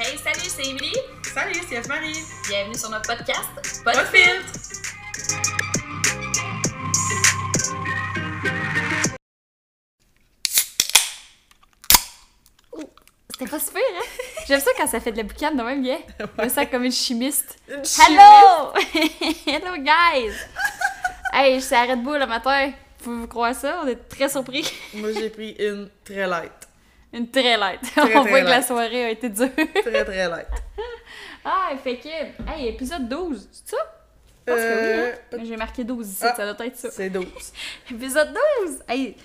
Hey, salut, c'est Emily. Salut, c'est F-Marie. Bienvenue sur notre podcast. Pas de filtre. C'était pas super, hein? J'aime ça quand ça fait de la boucane de même, bien. Je me sens comme une chimiste. Une Hello! Hello, guys! hey, je suis à Red Bull le matin. Vous croire ça? On est très surpris. Moi, j'ai pris une très light. Une très light. Très, On très voit que la soirée a été dure. Très, très light. ah, fait que... Hey, épisode 12, c'est ça? Je pense Euh, que oui, hein? Mais J'ai marqué 12 ici, Ah. ça doit être ça. C'est 12. Épisode 12! Hey,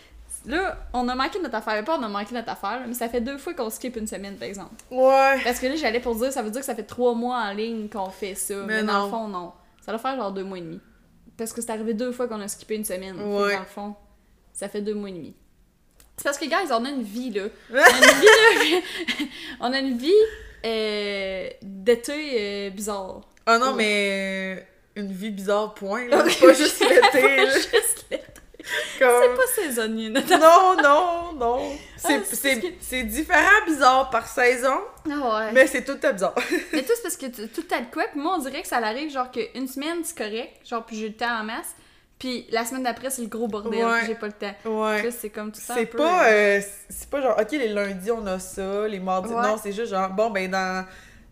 là, on a manqué notre affaire. Pas on a manqué notre affaire, mais ça fait deux fois qu'on skip une semaine, par exemple. Ouais. Parce que là, j'allais pour dire, ça veut dire que ça fait trois mois en ligne qu'on fait ça. Mais, Mais dans non. le fond, non. Ça doit faire genre deux mois et demi. Parce que c'est arrivé deux fois qu'on a skippé une semaine. Ouais. Dans le fond, ça fait deux mois et demi. C'est parce que, guys, on a une vie, là. On a une vie, là. on a une vie euh, d'été euh, bizarre. Ah non, Ouais. mais une vie bizarre, point. Là. Pas juste l'été. là. Juste l'été. C'est Comme... pas saisonnier, Non, non, non. C'est Ah, c'est que- c'est différent bizarre par saison, Ah ouais. mais c'est tout temps bizarre. Mais tout, c'est parce que tout t'as de quoi, puis moi, on dirait que ça arrive, genre, qu'une semaine, c'est correct, genre, puis j'ai le temps en masse, puis la semaine d'après, c'est le gros bordel, Ouais. j'ai pas le temps. Ouais. C'est comme tout ça. C'est pas, euh, c'est pas genre, ok, les lundis on a ça, les mardis. Ouais. Non, c'est juste genre, bon, ben dans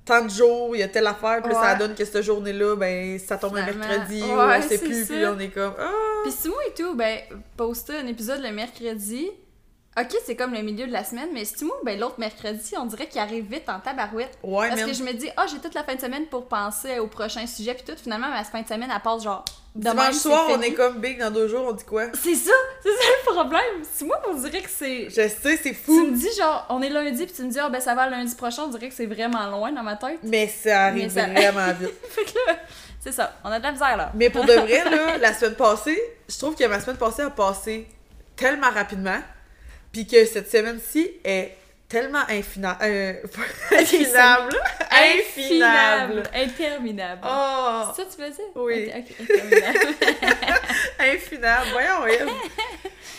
tant de jours, il y a telle affaire, puis ça donne que cette journée-là, ben ça tombe un mercredi, ou Ouais, on sait plus, puis on est comme, ah! Puis Simon et tout, ben, poster un épisode le mercredi. Ok, c'est comme le milieu de la semaine, mais Stimo, ben, l'autre mercredi, on dirait qu'il arrive vite en tabarouette. Ouais, Parce que je me dis, ah, j'ai toute la fin de semaine pour penser au prochain sujet, puis tout, finalement, ma fin de semaine, elle passe genre. Dimanche c'est soir, on est comme big dans deux jours, on dit quoi? C'est ça, c'est ça le problème. Simon, on dirait que c'est. Je sais, c'est Tu fou, me dis genre, on est lundi, puis tu me dis, ah ben ça va lundi prochain, on dirait que c'est vraiment loin dans ma tête. mais ça arrive Mais ça- vraiment vite. Fait que là, c'est ça, on a de la misère là. Mais pour de vrai, là, la semaine passée, je trouve que ma semaine passée a passé tellement rapidement, puis que cette semaine-ci est tellement infina... euh, infinable. Infinable. Interminable. Oh! C'est ça que tu veux dire? Oui. Interminable. Infinable. Voyons, Eve.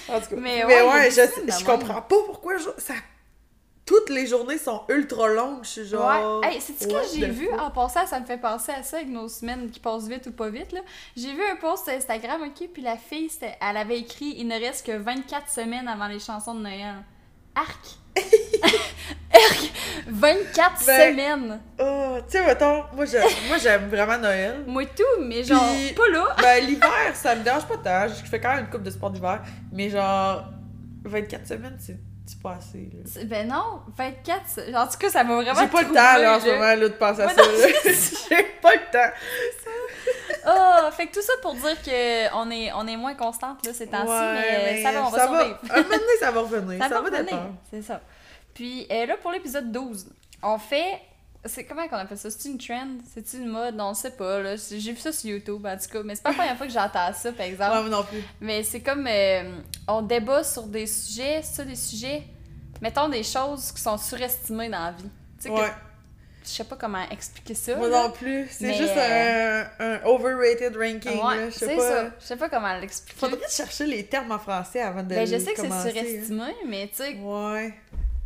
En tout cas. Mais Mais, ouais, ouais, je, je comprends pas pourquoi je- ça... toutes les journées sont ultra longues. Je suis genre. Ouais. Hey, c'est-tu que j'ai vu fuck? en passant, ça me fait penser à ça avec nos semaines qui passent vite ou pas vite, là. J'ai vu un post sur Instagram, ok, puis la fille, elle avait écrit Il ne reste que 24 semaines avant les chansons de Noël. Arc! Arc! 24 Ben, semaines! Oh, tu sais, mettons, moi j'aime, moi, j'aime vraiment Noël. Moi tout, mais genre, Puis- pas là! Ben, l'hiver, ça me dérange pas tant. Je fais quand même une coupe de sport d'hiver. Mais genre, 24 semaines, c'est c'est pas assez. là. Ben non, 24, c'est- en tout cas, ça m'a vraiment J'ai pas le temps là, en ce moment là, de penser à ça. J'ai pas le temps. Oh, fait que tout ça pour dire que on est, on est moins constante là ces temps-ci, mais, ça va, on va survivre. Un moment donné, ça va revenir. Ça, Ça, va va dépendre. c'est ça. Puis euh, là, pour l'épisode 12, on fait... C'est comment qu'on appelle ça? C'est une trend? C'est une mode? On sait pas, là. C'est- J'ai vu ça sur YouTube, en tout cas. Mais c'est pas la première fois que j'entends ça, par exemple. Ouais, moi non plus. Mais c'est comme... euh, on débat sur des sujets, c'est ça, des sujets... Mettons des choses qui sont surestimées dans la vie. Tu sais, que- Ouais. je sais pas comment expliquer ça. Moi là. non plus. C'est juste un, un overrated ranking. Ouais, là. Je sais c'est pas. ça. Je sais pas comment l'expliquer. Faudrait chercher les termes en français avant de Ben, je sais que c'est hein. surestimé, mais tu sais, Ouais.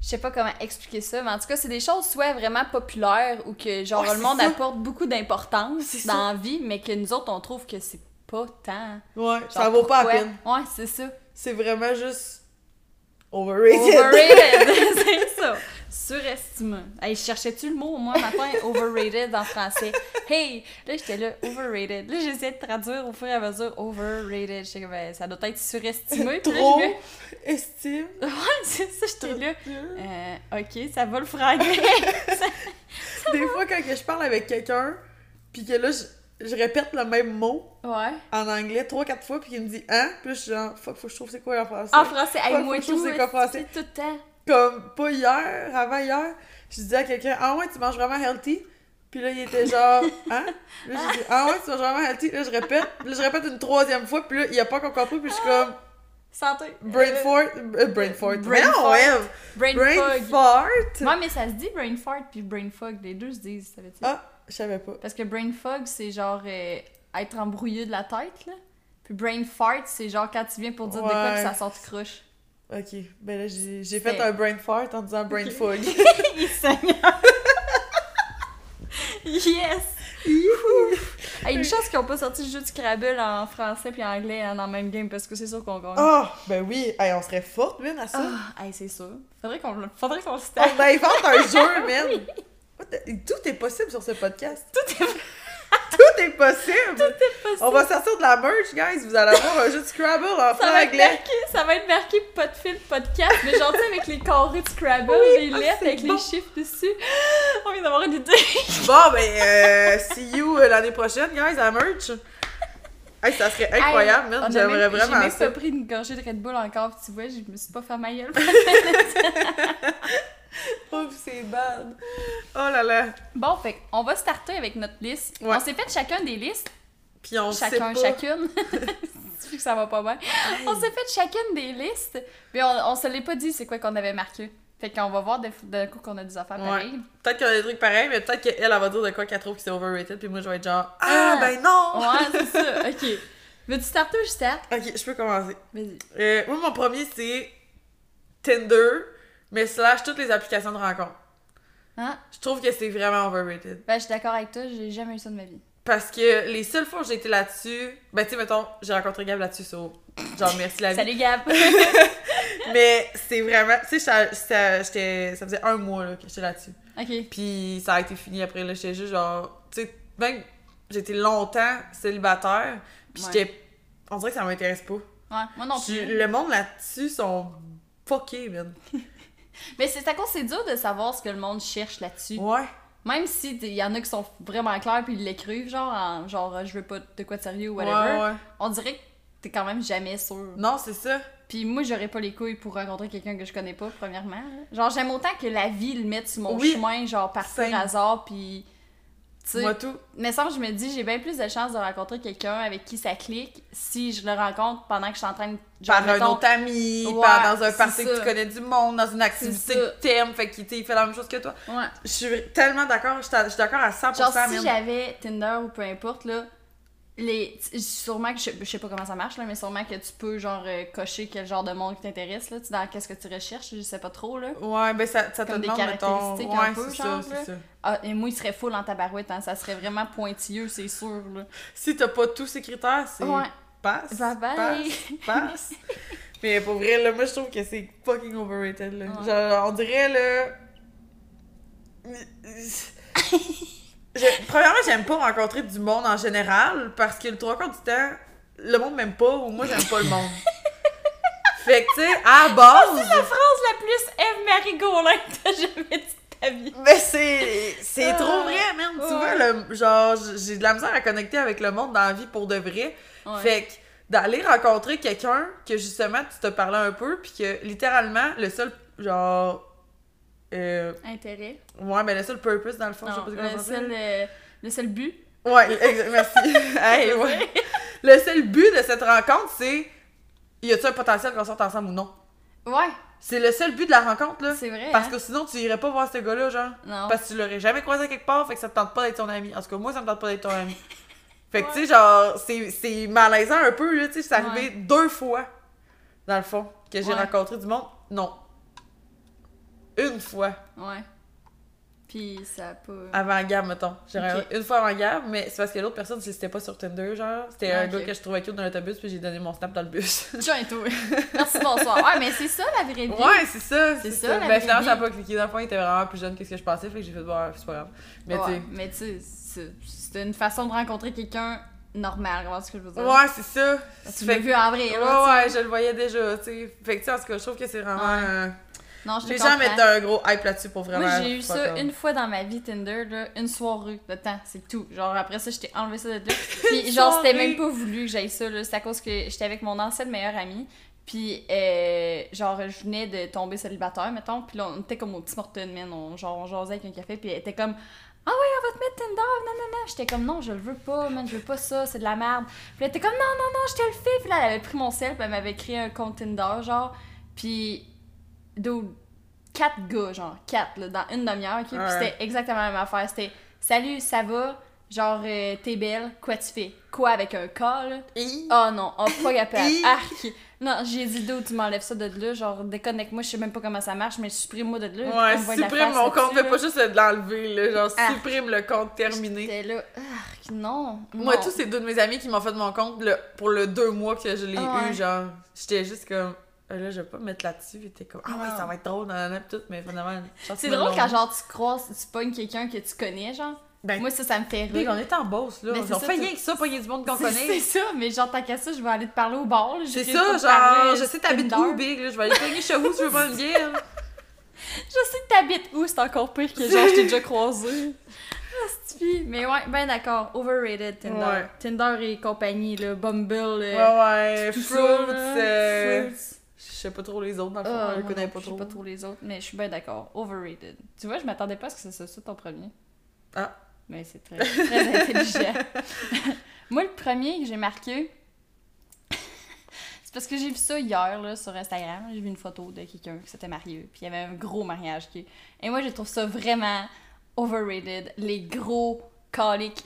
Je sais pas comment expliquer ça, mais en tout cas, c'est des choses soit vraiment populaires ou que genre Ouais, le monde ça. apporte beaucoup d'importance dans ça. la vie, mais que nous autres on trouve que c'est pas tant. Ouais, Genre, ça vaut pas la peine. Ouais, c'est ça. C'est vraiment juste overrated. Overrated, c'est ça. Surestimé. Hey, cherchais-tu le mot, moi, matin, overrated en français? Hey! Là, j'étais là, overrated. Là, j'essayais de traduire au fur et à mesure, overrated. J'étais comme, ben, ça doit être surestimé. Puis là, Trop je me- estime. Ouais, c'est ça, j'étais là. Euh, ok, ça va le franglais. Des fois, quand que je parle avec quelqu'un, puis que là, je, je répète le même mot ouais. en anglais trois, quatre fois, puis qu'il me dit « hein », puis là, je suis genre « fuck, faut que je trouve c'est quoi en français En français, hey, moi faut que je trouve c'est quoi français. c'est tout le temps. Comme, pas hier, avant hier, je disais à quelqu'un « ah ouais, tu manges vraiment healthy ?» Puis là, il était genre « hein ?» Là, j'ai dit « ah ouais, tu manges vraiment healthy ?» Là, je répète, puis là, je répète une troisième fois, puis là, il a pas encore compris, puis je suis comme Santé. « brain fart, euh, brain fart, brain non, fart. Eve, Brain, brain fog. fart Ouais, mais ça se dit brain fart puis brain fog. Les deux se disent, ça veut dire. Ah, je savais pas. Parce que brain fog, c'est genre euh, être embrouillé de la tête, là. Puis brain fart, c'est genre quand tu viens pour dire de quoi Ouais. que ça sort de croche. Ok, ben là, j'ai fait un brain fart en disant brain fog. Il saigne. Yes! Hey, une chance qu'ils ont pas sorti le jeu du Scrabble en français puis en anglais hein, dans le même game parce que c'est sûr qu'on gagne. Oh, ben oui. Hey, on serait forte, man, à ça. Ah, hey, c'est sûr. Faudrait qu'on le- faudrait qu'on le On starte. invente un jeu, man. The- Tout est possible sur ce podcast. Tout est Tout est possible. possible. On va sortir de la merch, guys. Vous allez avoir un jeu de Scrabble en Ça va, être anglais. marqué, ça va être marqué pas de fil, pas de casque, mais genre, avec les carrés de Scrabble, Oui, les ah, lettres avec bon. les chiffres dessus. On vient d'avoir une idée. Bon, ben, euh, see you euh, l'année prochaine, guys, à merch. Hey, ça serait incroyable, a J'aimerais vraiment J'ai même ça. pas pris une gorgée de Red Bull encore, tu vois, je me suis pas fait ma gueule. Oh, c'est bad. Oh là là. Bon, fait on va starter avec notre liste. Ouais. On s'est fait chacun des listes. Puis on sait chacun, pas. chacune. Que ça va pas bien. On s'est fait chacune des listes, mais on, on se l'est pas dit c'est quoi qu'on avait marqué. Fait qu'on va voir d'un coup qu'on a des affaires Ouais. pareilles. Peut-être qu'on a des trucs pareils, mais peut-être qu'elle, elle va dire de quoi qu'elle trouve que c'est overrated, puis moi, je vais être genre, ah, Ah. ben non! Ouais, c'est ça. Ok. Veux-tu starter ou je starte? Ok, je peux commencer. Vas-y. Euh, moi, mon premier, c'est Tinder, mais slash toutes les applications de rencontre. Hein? Je trouve que c'est vraiment overrated. Ben, je suis d'accord avec toi, j'ai jamais eu ça de ma vie. Parce que les seules fois où j'ai été là-dessus, ben, tu sais, mettons, j'ai rencontré Gab là-dessus, so, genre, merci la vie. Salut Gab! Mais c'est vraiment, tu sais, ça, ça, j'étais- ça faisait un mois là, que j'étais là-dessus. ok. Puis ça a été fini après, là, j'étais juste genre, tu sais, même, j'étais longtemps célibataire, puis Ouais. j'étais, on dirait que ça m'intéresse pas. Ouais, moi non plus. Le monde là-dessus sont fuckés, man. Mais c'est à cause c'est dur de savoir ce que le monde cherche là-dessus. Ouais. Même si il y en a qui sont vraiment clairs puis ils l'écrivent, genre, en, genre, euh, je veux pas de quoi de sérieux ou Ouais, whatever. ouais. On dirait que t'es quand même jamais sûr. Non, c'est ça. Puis moi, j'aurais pas les couilles pour rencontrer quelqu'un que je connais pas, premièrement. Genre, j'aime autant que la vie le mette sur mon Oui. chemin, genre, par pur hasard, puis. Tu sais, Moi tout. mais ça, je me dis, j'ai bien plus de chances de rencontrer quelqu'un avec qui ça clique si je le rencontre pendant que je suis en train de. genre, Par un mettons, autre ami, Ouais, par dans un party que tu connais du monde, dans une activité que t'aimes, fait qu'il il fait la même chose que toi. Ouais. Je suis tellement d'accord, je suis d'accord à 100%. Genre, si j'avais Tinder ou peu importe, là, les... sûrement que je... je sais pas comment ça marche, là, mais sûrement que tu peux, genre, euh, cocher quel genre de monde qui t'intéresse, là, tu dans qu'est-ce que tu recherches, je sais pas trop, là. Ouais, ben ça, ça te Comme des demande, mettons... caractéristiques un Ouais, peu, c'est genre, ça, ça. Ah, et moi, il serait full en tabarouette, hein, ça serait vraiment pointilleux, c'est sûr, là. Si t'as pas tous ces critères, c'est... Ouais. Passe, Bye bye. passe, passe. Mais pour vrai, là, moi, je trouve que c'est fucking overrated, là. Ouais. Genre, on dirait, là... Je- Premièrement, j'aime pas rencontrer du monde en général, parce que le trois quarts du temps, le monde m'aime pas, ou moi, j'aime pas le monde. fait que, tu sais, à base... La phrase la plus Eve-Marie Gaulin que t'as jamais dit de ta vie. Mais c'est c'est Ah, trop vrai. Tu ouais. vois, le, genre, j'ai de la misère à connecter avec le monde dans la vie pour de vrai. Ouais. Fait que d'aller rencontrer quelqu'un que justement tu te parlais un peu, puis que littéralement, le seul, genre. Euh, Intérêt. ouais, mais le seul purpose dans le fond, je sais Non, pas le seul, euh, le seul but. Ouais, merci. Hey, ouais. Le seul but de cette rencontre, c'est. Y a-tu un potentiel qu'on sorte ensemble ou non? Ouais, C'est le seul but de la rencontre, là. c'est vrai. Parce hein. que sinon, tu irais pas voir ce gars-là, genre. Non. Parce que tu l'aurais jamais croisé quelque part, fait que ça te tente pas d'être ton ami. En tout cas, moi, ça me tente pas d'être ton ami. Fait que, Ouais. tu sais, genre, c'est c'est malaisant un peu, là, tu sais, c'est arrivé Ouais. deux fois, dans le fond, que j'ai Ouais. rencontré du monde. Non. Une fois, Ouais. Puis ça a pas. avant Gab, mettons. J'ai une fois avant Gab, mais c'est parce que l'autre personne, c'était pas sur Tinder, genre. C'était un gars que je trouvais cute dans l'autobus, puis j'ai donné mon snap dans le bus. Tiens, toi. Merci, bonsoir. Ouais, mais c'est ça la vraie vie. ouais, c'est ça, C'est ça, ça. la Ben, finalement, vraie ça a vie. pas cliqué. Dans le fond, il était vraiment plus jeune que ce que je pensais, fait que j'ai fait, voir, c'est pas grave. Mais Ouais, tu sais. mais tu sais, c'est- une façon de rencontrer quelqu'un normal, comment ce que je veux dire? Ouais, c'est ça. Tu l'as vu en vrai, Ouais, ouais, je le voyais déjà, tu sais. Fait que, tu sais, en tout cas, je trouve que c'est vraiment. Ouais. euh, Non, je Les gens comprends. mettent un gros hype là-dessus pour vraiment. Moi, j'ai eu ça une fois dans ma vie Tinder, là, une soirée de temps, c'est tout. Genre, après ça, j'étais enlevé ça de là. Puis, genre, c'était même pas voulu que j'aille ça, là. C'est à cause que j'étais avec mon ancienne meilleure amie. Puis, euh, genre, je venais de tomber célibataire, mettons. Puis là, on était comme au petit Morton, man. On, genre, on jasait avec un café. Puis elle était comme, ah ouais, on va te mettre Tinder, non, non, non. J'étais comme, non, je le veux pas, man, je veux pas ça, c'est de la merde. Puis elle était comme, non, non, non, je te le fais. Puis là, elle avait pris mon sel, puis elle m'avait créé un compte Tinder, genre. Puis, dude, quatre gars, genre, quatre, là, dans une demi-heure, ok? Puis Ouais. c'était exactement la même affaire. C'était, salut, ça va? Genre, euh, t'es belle, quoi tu fais? Quoi avec un là? Hi. Oh non, oh, pas capable. Arc. Non, j'ai dit d'où tu m'enlèves ça de là, genre déconnecte-moi, je sais même pas comment ça marche, mais supprime-moi de là. Ouais, de supprime mon compte, fais là. pas juste de l'enlever, là. Genre, Ah. supprime le compte terminé. J'étais là, arc, non. Moi, non. tous ces deux de mes amis qui m'ont fait mon compte le- pour le deux mois que je l'ai Ah ouais. eu, genre, j'étais juste comme, là, je vais pas me mettre là-dessus. Ils étaient comme, ah ouais, ça va être drôle, nanana, pis tout, mais finalement, C'est drôle quand genre tu croises, tu pognes quelqu'un que tu connais, genre. Ben, Moi, ça, ça me fait Big, rire. on était en boss, là. C'est on ça, fait rien que ça, pogner du monde qu'on connaît. c'est ça, mais genre, tant qu'à ça, je vais aller te parler au bar. C'est ça, genre, parler, je sais t'habites où, Big, là, je vais aller cogner chez vous si tu veux pas une bière? Je sais que t'habites où, c'est encore pire que genre, je t'ai déjà croisé. Ah. Mais ouais, ben d'accord. Overrated Tinder. Ouais. Tinder et compagnie, là. Bumble. Ouais, euh, ouais, ça, Fruits, euh, Fruits. Je sais pas trop les autres, dans le fond, Ah, je les moi connais pas trop. Je sais pas trop les autres, mais je suis bien d'accord. Overrated. Tu vois, je m'attendais pas à ce que c'est ça ton premier. Ah. Mais c'est très, très intelligent. Moi, le premier que j'ai marqué, c'est parce que j'ai vu ça hier là, sur Instagram. J'ai vu une photo de quelqu'un qui s'était marié. Puis il y avait un gros mariage. Qui... Et moi, je trouve ça vraiment overrated. Les gros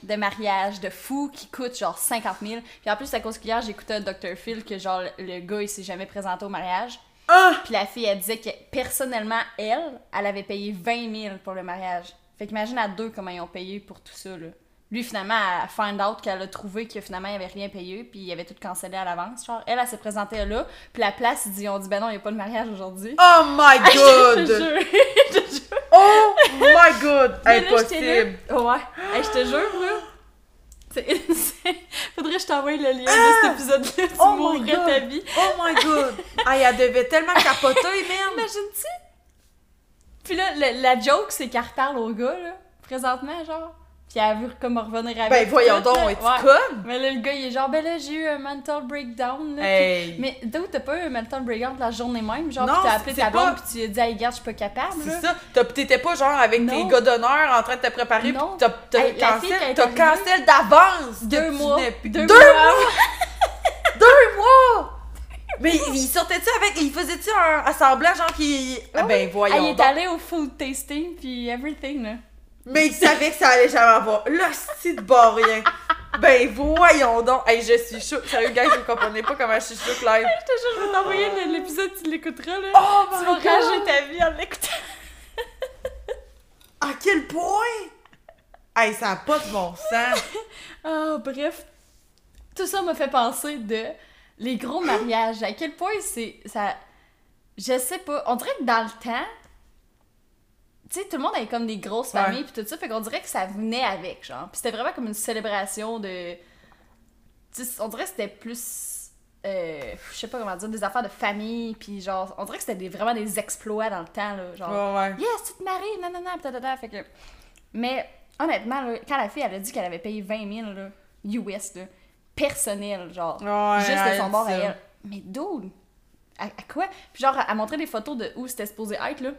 de mariage de fous qui coûtent genre 50 000. Puis en plus, à cause qu'hier, j'écoutais Dr. Phil que genre le gars, il s'est jamais présenté au mariage. Ah! Puis la fille, elle disait que personnellement, elle, elle avait payé 20 000 pour le mariage. Fait qu'imagine à deux comment ils ont payé pour tout ça, là. Lui, finalement, elle find out qu'elle a trouvé que finalement, il avait rien payé, puis il avait tout cancellé à l'avance. Genre, elle, elle s'est présentée là, puis la place, ils dit, on dit, ben non, il n'y a pas de mariage aujourd'hui. Oh my god! je. Oh my god! Impossible! Ouais. Hey, je te jure, là. C'est insane. Faudrait que je t'envoie le lien de cet épisode-là. Tu Oh my mourrais God. ta vie. Oh my god! Ah, elle devait tellement capoter, merde! Imagine-tu? Puis là, le- la joke, c'est qu'elle reparle au gars, là, présentement, genre. Puis elle veut comme revenir avec. Ben voyons tout, donc, là. es-tu Ouais. conne? Mais là, le gars, il est genre, ben là, j'ai eu un mental breakdown, là. Hey! Puis- Mais d'où t'as pas eu un mental breakdown la journée même, genre, Non, pis t'as appelé ta blonde, pas- pis tu lui as dit, hey, regarde, je suis pas capable, là. C'est ça, t'étais pas genre avec Non. tes gars d'honneur en train de te préparer, pis Non. t'as t'as Hey, cancel, est t'as cancel d'avance! Deux mois. Deux Deux mois. Deux mois! Mais il sortait-tu avec. Il faisait-tu un assemblant, genre qui. Ah Ah ben voyons. est donc. allée au food tasting, puis everything, là. Mais il savait que ça allait jamais avoir. Là, c'est de rien. Ben voyons donc. Hey, je suis chaud. Sérieux, gars, je comprenais pas comment je suis chaud live. Je te jure, je vais t'envoyer l'épisode, tu l'écouteras, là. Oh tu vas rager ta vie en l'écoutant. À quel point? Hey, ça a pas de bon sens. Ah, bref. Tout ça m'a fait penser de les gros mariages. À quel point c'est. ça Je sais pas. On dirait que dans le temps. Tu sais, tout le monde avait comme des grosses familles puis tout ça. Fait qu'on dirait que ça venait avec, genre. Puis c'était vraiment comme une célébration de. Tu sais, on dirait que c'était plus. euh, je sais pas comment dire, des affaires de famille, puis genre, on dirait que c'était des- vraiment des exploits dans le temps, là, genre, Ouais, ouais. Yes, tu te maries, non, non, non, tata, fait que... Mais, honnêtement, là, quand la fille, elle a dit qu'elle avait payé 20 000, là, US, là, personnel, genre, Ouais, juste de son bord à elle. Mais dude, à, à quoi? Puis genre, elle montrait des photos de où c'était supposé être, là.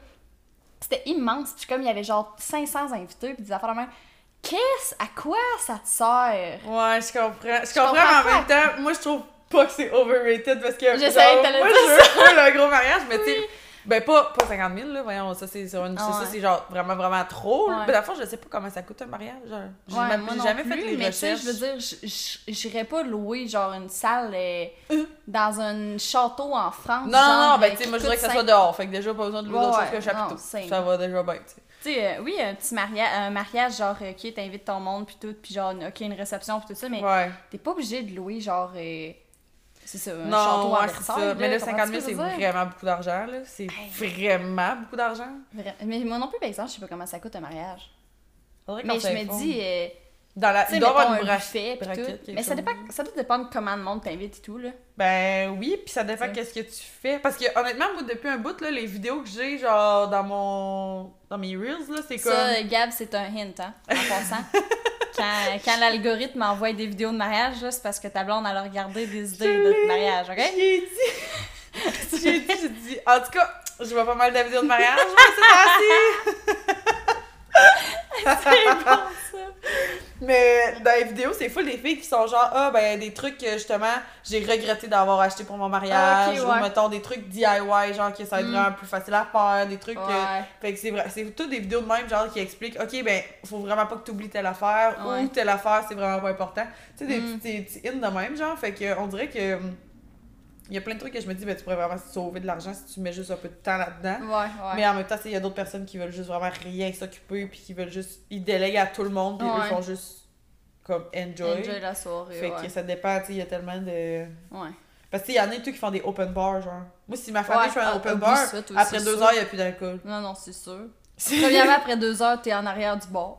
C'était immense, puis comme il y avait genre 500 invités, puis des affaires de même. Qu'est-ce, à quoi ça te sert? Ouais, je comprends. Je Je comprends, comprends mais en même temps, moi, je trouve pas que c'est overrated parce que. Je savais genre, que t'allais Moi, je veux le gros mariage, mais tu sais. Ben, pas, pas 50 000, là, voyons, ça, c'est sur une. Ah ça, ouais. c'est genre vraiment, vraiment trop. Ouais. Mais la fois, je sais pas comment ça coûte un mariage. J'ai Ouais, jamais plus, fait les mais tu sais, recherches. je veux dire, j'irais pas louer genre une salle euh, Euh. dans un château en France. Non, non, genre, non, ben, tu sais, moi, je voudrais que ça soit dehors. Fait que déjà, pas besoin de louer ouais, choses qu'un chapiteau. non. Ça va déjà bien, tu sais. Tu sais, euh, oui, un petit mariage, un mariage genre, qui t'invite ton monde, puis tout, puis genre, ok, une réception, puis tout ça, mais Ouais. t'es pas obligé de louer genre, euh, c'est ça, un Non, ouais, c'est Versailles. ça. Mais là, comprends-tu 50 000, ce que c'est vraiment beaucoup d'argent, là. C'est vraiment beaucoup d'argent. Mais moi non plus, par exemple, je sais pas comment ça coûte un mariage. Mais je me dis, euh, Dans la... Il doit avoir une braquette, Mais ça, dépend, ça doit dépendre comment le monde t'invite et tout, là. Ben oui, puis ça dépend qu'est-ce que tu fais. Parce que honnêtement, moi, depuis un bout, là, les vidéos que j'ai, genre, dans mon... dans mes Reels, là, c'est comme... Ça, Gab, c'est un hint, hein, en passant. quand quand l'algorithme m'envoie des vidéos de mariage, c'est parce que ta blonde, elle a regardé des idées de mariage, ok? J'ai dit... j'ai dit, j'ai dit... En tout cas, je vois pas mal de vidéos de mariage, c'est C'est bon, ça. Mais dans les vidéos, c'est full des filles qui sont genre, ah, ben, des trucs que justement, j'ai regretté d'avoir acheté pour mon mariage. Ok, Ou ouais. mettons des trucs DIY, genre, que ça va être Mm. vraiment plus facile à faire. Des trucs. que-. Fait que c'est vrai, c'est toutes des vidéos de même, genre, qui expliquent, ok, ben, faut vraiment pas que tu oublies telle affaire. Ouais. Ou telle affaire, c'est vraiment pas important. Tu sais, des Mm. petits hits de même, genre. Fait que, on dirait que. Il y a plein de trucs que je me dis, ben, tu pourrais vraiment sauver de l'argent si tu mets juste un peu de temps là-dedans. Ouais, ouais. Mais en même temps, il y a d'autres personnes qui veulent juste vraiment rien s'occuper, puis qui veulent juste. Ils délèguent à tout le monde, puis eux Ouais. font juste comme enjoy. Enjoy la soirée, Fait que ça dépend, tu sais, il y a tellement de. Ouais. Parce que tu sais, il y en a tout qui font des open bars, genre. Moi, si ma famille fait un ah, open bar, ça, après deux sûr. heures, il n'y a plus d'alcool. Non, non, c'est sûr. Premièrement, après deux heures, t'es en arrière du bar.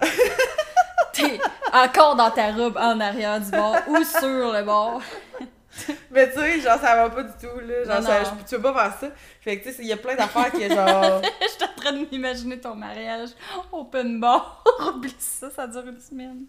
t'es encore dans ta robe en arrière du bar ou sur le bar. Mais tu sais, genre, ça va pas du tout, là. Genre, Non, ça- non. je- tu peux pas faire ça. Fait que tu sais, il y a plein d'affaires qui est genre. Je suis en train de m'imaginer ton mariage open bar. Oublie ça, ça dure une semaine.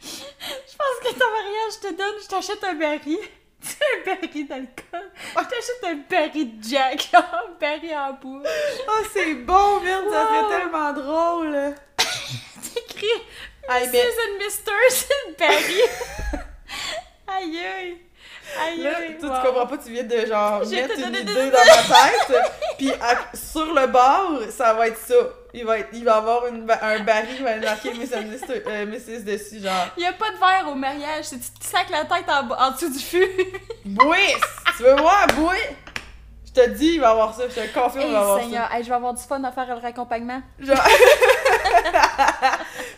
je pense que ton mariage, je te donne, je t'achète un baril. Tu sais, un baril d'alcool. Je t'achète un baril de Jack, un baril en bois. Oh, c'est bon, merde, ça serait tellement drôle. T'écris Hey, mais Mrs. and Mr. c'est baril. aïe aïe. Aïe là, aïe. toi, wow. tu comprends pas, tu viens de genre J'ai mettre une idée dans ma tête. Puis à- sur le bar, ça va être ça. Il va, être, il va avoir une, un baril qui va être marqué Miss and Mr. euh, Mrs. dessus, genre. Il y a pas de verre au mariage, c'est tu te sacs la tête en, en dessous du fût? Bouis! tu veux voir, Bouis? Je te dis, il va avoir ça. Je te confirme, il va Hey avoir Seigneur, hey, je vais avoir du fun à faire le raccompagnement. ça. Genre.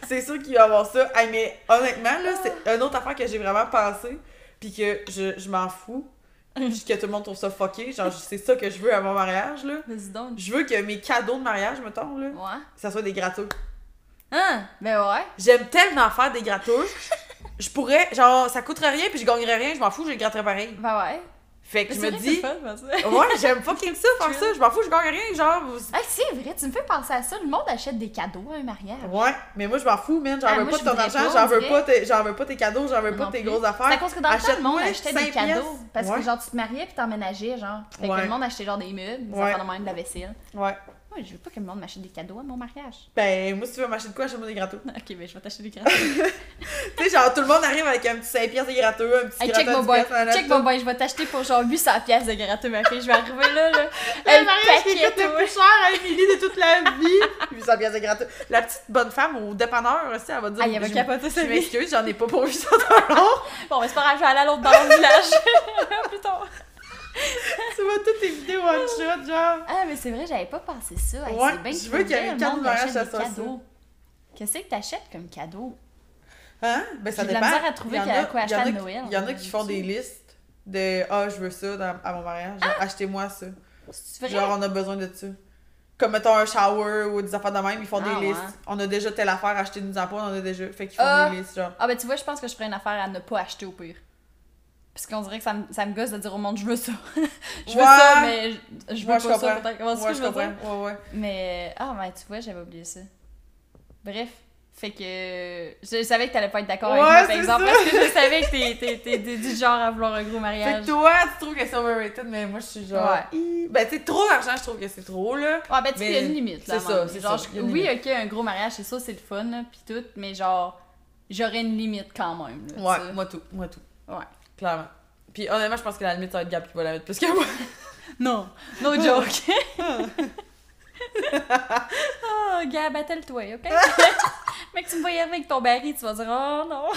c'est sûr qu'il va avoir ça. Hey, mais honnêtement, là, c'est une autre affaire que j'ai vraiment pensé. Puis que je, je m'en fous. Puis que tout le monde trouve ça fucké. Genre, c'est ça que je veux à mon mariage, là. Vas-y donc. Je veux que mes cadeaux de mariage, mettons, là, Ouais. ça soit des gratos. Hein? Ben ouais. J'aime tellement faire des gratos. Je pourrais, genre, ça coûterait rien puis je gagnerais rien, je m'en fous, je les gratterais pareil. Ben ouais. Fait que je me c'est dis, c'est ouais, j'aime fucking ça, faire ça, je m'en fous, je gagne rien, genre. Hey, c'est vrai, tu me fais penser à ça. Le monde achète des cadeaux à un mariage. Ouais, mais moi je m'en fous, man, j'en Ah, veux moi, pas de ton argent, pas, j'en veux pas, tes- j'en veux pas tes cadeaux, j'en veux pas Non tes plus. grosses C'est affaires. à cause que dans le temps, le monde achetait des 5 cadeaux. pièces. Parce Ouais. que genre, tu te mariais puis t'emménageais, genre. Fait que Ouais. le monde achetait genre des meubles, des affaires de même, de la vaisselle. Ouais. Je veux pas que le monde m'achète des cadeaux à mon mariage. Ben, moi si tu veux m'acheter de quoi, achète-moi des gratos. Ok, ben je vais t'acheter des cadeaux. tu sais, genre tout le monde arrive avec un petit 5 pièces de gratos, un petit Hey, check mon boy, check mon boy, je vais t'acheter pour genre 800 pièces de gratteux, ma fille. Je vais arriver là, là. Le mariage qui coûte le plus cher à Émilie de toute la vie. 800 pièces de gratos. La petite bonne femme au dépanneur aussi, elle va dire. Ah, il va je- capoter Je sa vie. m'excuse, j'en ai pas pour 800 dollars. Bon, mais c'est pas grave, je vais aller à l'autre dans le village. Plus tard. Tu vois toutes tes vidéos one shot, genre. Ah, mais c'est vrai, j'avais pas pensé ça. Hey, Ouais, c'est bien je veux qu'il y ait un cadeau de mariage, achète ça. Qu'est-ce que t'achètes comme cadeau? Hein? Ben ça J'ai de la dépend. misère à trouver a quoi acheter à qui- Noël, Il y en a qui font dit. des listes de Ah, je veux ça dans- à mon mariage. Genre, achetez-moi ça. Vrai? Genre, on a besoin de ça. Comme mettons un shower ou des affaires de même, ils font Ah, des listes. ouais. On a déjà telle affaire, achetez-nous en pas, on en a déjà. Fait qu'ils font Ah. des listes, genre. Ah, ben tu vois, je pense que je ferais une affaire à ne pas acheter au pire. Parce qu'on dirait que ça me, ça me gosse de dire au monde, je veux ça. je veux Ouais. ça, mais je, je veux pas je ça, comprends. peut-être. Ouais, que je je veux dire? comprends. Ouais, ouais. Mais, ah, ben tu vois, j'avais oublié ça. Bref. Fait que je savais que t'allais pas être d'accord Ouais, avec moi, par c'est exemple, ça. parce que je savais que t'es- t'es t'es- t'es du genre à vouloir un gros Fait mariage. que toi, tu trouves que c'est overrated, mais moi, je suis genre. Ouais. Ben, sais, trop d'argent, je trouve que c'est trop, là. Ouais, ben tu sais, il y a Mais une limite, là. c'est ça, c'est Genre, ça, je- oui, ok, un gros mariage, c'est ça, c'est le fun, là, pis tout, mais genre, j'aurais une limite quand même, là, Ouais, moi tout. Moi tout. Ouais. Clairement. Puis honnêtement, je pense que la limite, ça va être Gab qui va la mettre plus que moi. Non, no joke. oh, Gab, attelle-toi, ok? Mec, tu me arriver avec ton baril, tu vas dire, oh non.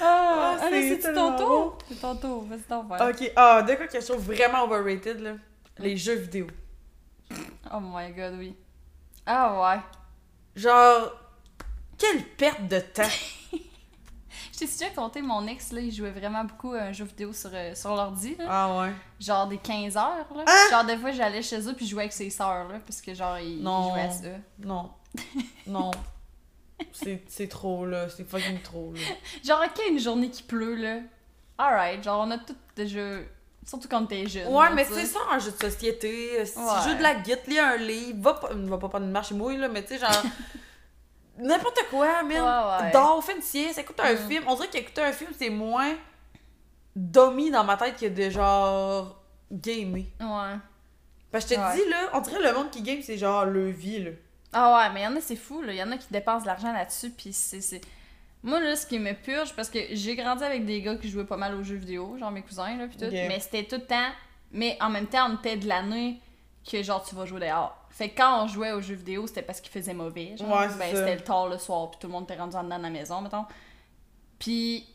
Ah, Ah, allez, c'est c'est ton tour? C'est ton tour, vas-y t'en faire. Ok, ah, de quoi que je trouve vraiment overrated, là? Les jeux vidéo. Oh my god, oui. Ah ouais. Genre, quelle perte de temps! Je t'ai déjà compté, mon ex, là, il jouait vraiment beaucoup à un jeu vidéo sur, euh, sur l'ordi, là. Ah ouais. Genre des 15 heures, là. Hein? Genre des fois, j'allais chez eux puis je jouais avec ses sœurs, là, parce que genre, ils, Non. jouaient à ça. Non. Non. C'est c'est trop, là. C'est fucking trop, là. Genre, ok, une journée qui pleut, là. Alright, genre, on a tout déjà. Surtout quand t'es jeune. Ouais, là, mais tu c'est ça, un jeu de société. Si Ouais. tu joues de la guitare, lis un livre, va pas, va pas prendre une marche et mouille, là, mais tu sais, genre. N'importe quoi, man. Ouais, ouais. Dors, fais une sieste, écoute un Mm. film. On dirait qu'écouter un film, c'est moins dummy dans ma tête que de genre gamer. Ouais. Parce que je te Ouais. dis, là, on dirait le monde qui game, c'est genre le vie, là. Ah ouais, mais il y en a, c'est fou, là. Il y en a qui dépensent de l'argent là-dessus, puis c'est. Moi, là, ce qui me purge, parce que j'ai grandi avec des gars qui jouaient pas mal aux jeux vidéo, genre mes cousins, là, pis tout. Mais c'était tout le temps. Mais en même temps, on était de l'année que, genre, tu vas jouer dehors. Fait que quand on jouait aux jeux vidéo, c'était parce qu'il faisait mauvais. Genre. Ouais, ben, c'était le tard le soir, puis tout le monde était rendu en dedans de la maison, mettons. Puis,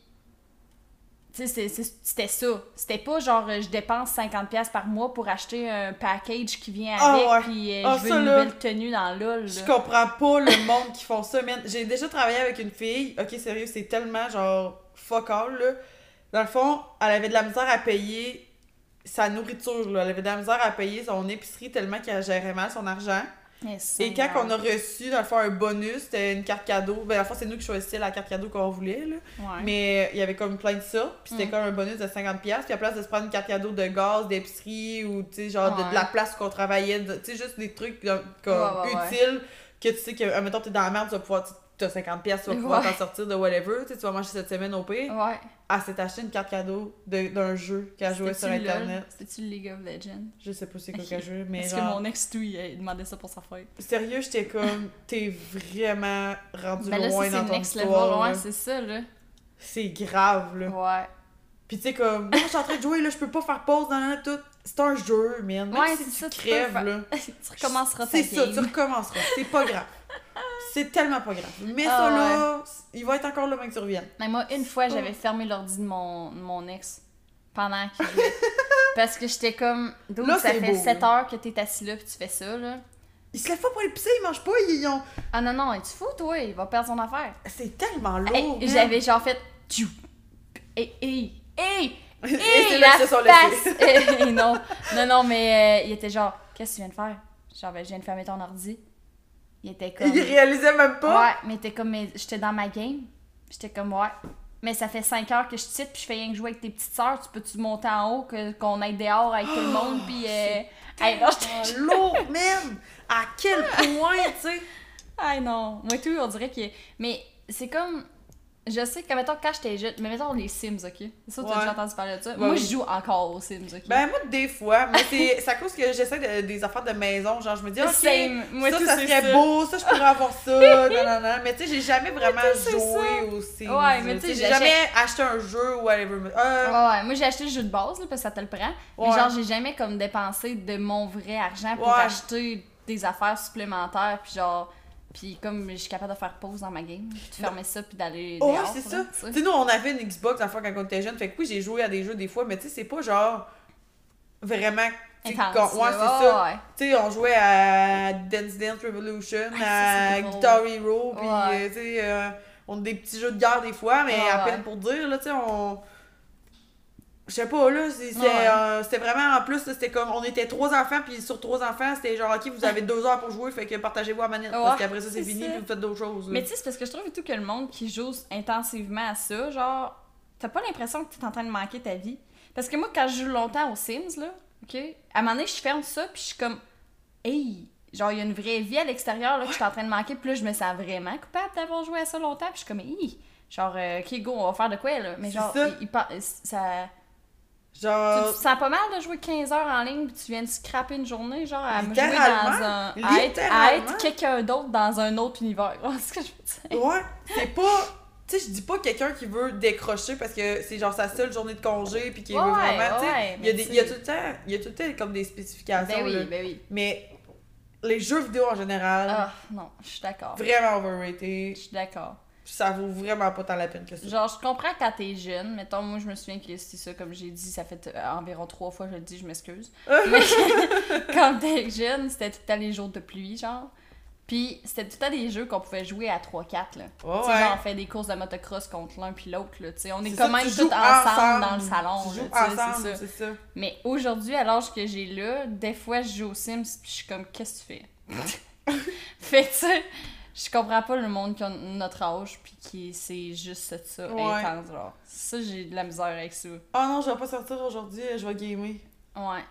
tu sais, c'était ça. C'était pas genre, euh, je dépense 50$ par mois pour acheter un package qui vient Ah, avec, ouais. puis euh, Ah, je veux une là. nouvelle tenue dans LOL. Je comprends pas le monde qui font ça. J'ai déjà travaillé avec une fille. Ok, sérieux, c'est tellement genre fuck all, là. Dans le fond, elle avait de la misère à payer sa nourriture, là. Elle avait de la misère à payer son épicerie tellement qu'elle gérait mal son argent. Yes, Et quand on a reçu, dans le fond, un bonus, c'était une carte cadeau. Ben, le fond, c'est nous qui choisissions la carte cadeau qu'on voulait, là. Ouais. Mais il y avait comme plein de ça. Puis c'était Mm. comme un bonus de 50$. Puis à place de se prendre une carte cadeau de gaz, d'épicerie ou, tu sais, genre de, de Ouais. la place qu'on travaillait, de- tu sais, juste des trucs comme, Ouais, ouais, ouais. utiles que tu sais que, admettons, t'es dans la merde, tu vas pouvoir, tu as 50$, tu vas pouvoir Ouais. t'en sortir de whatever. Tu vas manger cette semaine au pire. Ouais. Elle s'est acheté une carte cadeau de- d'un jeu qu'elle jouait sur? Internet. C'était-tu League of Legends? Je sais pas c'est quoi Ok. qu'elle jouait, mais Parce genre, que mon ex, tout, il demandait ça pour sa fête. sérieux, j'étais comme, t'es vraiment rendu Ben là, loin dans ton next level, histoire. ouais, c'est ça, là. C'est grave, là. Ouais. Pis tu sais, comme, moi, je suis en train de jouer, là, je peux pas faire pause dans la tout. C'est un jeu, man. Même Ouais, si c'est tu ça, tu peux crèves, là. tu recommenceras ta C'est ça, tu recommenceras. C'est pas grave. C'est tellement pas grave. Mais Ah ça, là, il va être encore là, même que tu reviennes. Mais moi, une fois, j'avais fermé l'ordi de mon, de mon ex pendant qu'il. Parce que j'étais comme, donc Là, ça fait beau, 7 là. heures que t'es assis là puis tu fais ça, là. Ils se lèvent pas pour aller pisser, ils mangent pas, ils ont. Ah non, non, es-tu fou, toi? Il va perdre son affaire. C'est tellement lourd. Hey, j'avais genre fait, et, et, et, Et la face! Et non, non, non, mais euh, il était genre, qu'est-ce que tu viens de faire? Genre, ben, je viens de fermer ton ordi. Il était comme... Ils réalisaient même pas? Ouais, mais t'es comme, j'étais dans ma game. J'étais comme, ouais. Mais ça fait 5 heures que je titre, puis je fais rien que jouer avec tes petites sœurs. Tu peux-tu monter en haut, que, qu'on aille dehors avec tout le monde, puis. Euh... Hey, non, j'étais- Oh, lourd, man! À quel point, tu sais? Ay, non. Moi, tout, on dirait que. Mais c'est comme. Je sais que, mettons, quand j'étais jeune. Mais mettons les Sims, ok? C'est t'as Ouais. déjà entendu parler de ça. Ouais, Moi, oui. je joue encore aux Sims, ok? Ben, moi, des fois, mais c'est à cause que j'essaie de- des affaires de maison. Genre, je me dis, ok, Same. Moi, ça, ça serait ça. beau, ça, je pourrais avoir ça, non, non, non. Mais tu sais, j'ai jamais vraiment joué aussi. Ouais, mais tu sais, j'ai jamais acheté un jeu ou whatever. Euh, Ouais, ouais. Moi, j'ai acheté le jeu de base, là, parce que ça te le prend. Mais Ouais. genre, j'ai jamais comme dépensé de mon vrai argent pour acheter des affaires supplémentaires. Puis genre. Puis comme je suis capable de faire pause dans ma game, de fermer ça, puis d'aller. Ouais, dehors, c'est ça. tu sais. Nous, on avait une Xbox la fois quand on était jeune. Fait que oui, j'ai joué à des jeux des fois, mais tu sais, c'est pas genre vraiment. Intense, Ouais, c'est ça. Ouais, Tu sais, on jouait à Dance Dance Revolution, Ah, à. Guitar Hero, puis euh, tu sais, euh, on a des petits jeux de guerre des fois, mais à ouais. peine pour dire, là, tu sais, on. Je sais pas, là, Ouais. euh, c'était vraiment en plus, c'était comme, on était trois enfants, puis sur trois enfants, c'était genre, ok, vous avez deux heures pour jouer, fait que partagez-vous à manette, parce qu'après ça, c'est fini, puis vous faites d'autres choses. là. Mais tu sais, c'est parce que je trouve tout que le monde qui joue intensivement à ça, genre, t'as pas l'impression que t'es en train de manquer ta vie. Parce que moi, quand je joue longtemps aux Sims, là, ok, à un moment donné, je ferme ça, puis je suis comme, hey, genre, il y a une vraie vie à l'extérieur, là, que je suis en train de manquer, puis là, je me sens vraiment coupable d'avoir joué à ça longtemps, puis je suis comme, hey, genre, euh, ok, go, on va faire de quoi, là? Mais genre, ça. il- ça. Genre, tu te sens pas mal de jouer 15 heures en ligne puis tu viens de scraper une journée, genre à me jouer dans un. à être, être quelqu'un d'autre dans un autre univers. C'est ce que je veux dire? Ouais, c'est pas. Tu sais, je dis pas quelqu'un qui veut décrocher parce que c'est genre sa seule journée de congé puis qui Ouais, veut vraiment. ouais, il y a des- il y a tout le temps, il y a tout le temps comme des spécifications. Ben là. oui, ben oui. Mais les jeux vidéo en général, Ah, non, je suis d'accord. vraiment overrated. Je suis d'accord. Ça vaut vraiment pas tant la peine que ça. Genre, je comprends quand t'es jeune. Mettons, moi, je me souviens que c'est ça, comme j'ai dit, ça fait euh, environ trois fois que je le dis, je m'excuse. Mais quand t'es jeune, c'était tout le temps les jours de pluie, genre. Puis c'était tout le temps des jeux qu'on pouvait jouer à 3-4, là. Tu sais, ouais. genre, on fait des courses de motocross contre l'un puis l'autre, là. Tu sais, on est quand ça, même tous ensemble, dans le salon, Tu là, ensemble, c'est ça. Mais aujourd'hui, à l'âge que j'ai là, des fois, je joue aux Sims puis je suis comme, qu'est-ce que tu fais? fait que, tu sais, je comprends pas le monde qui a notre âge puis qui c'est juste ça, Ouais. intense, genre. Ça, j'ai de la misère avec ça. Oh non, je vais pas sortir aujourd'hui, je vais gamer. Ouais.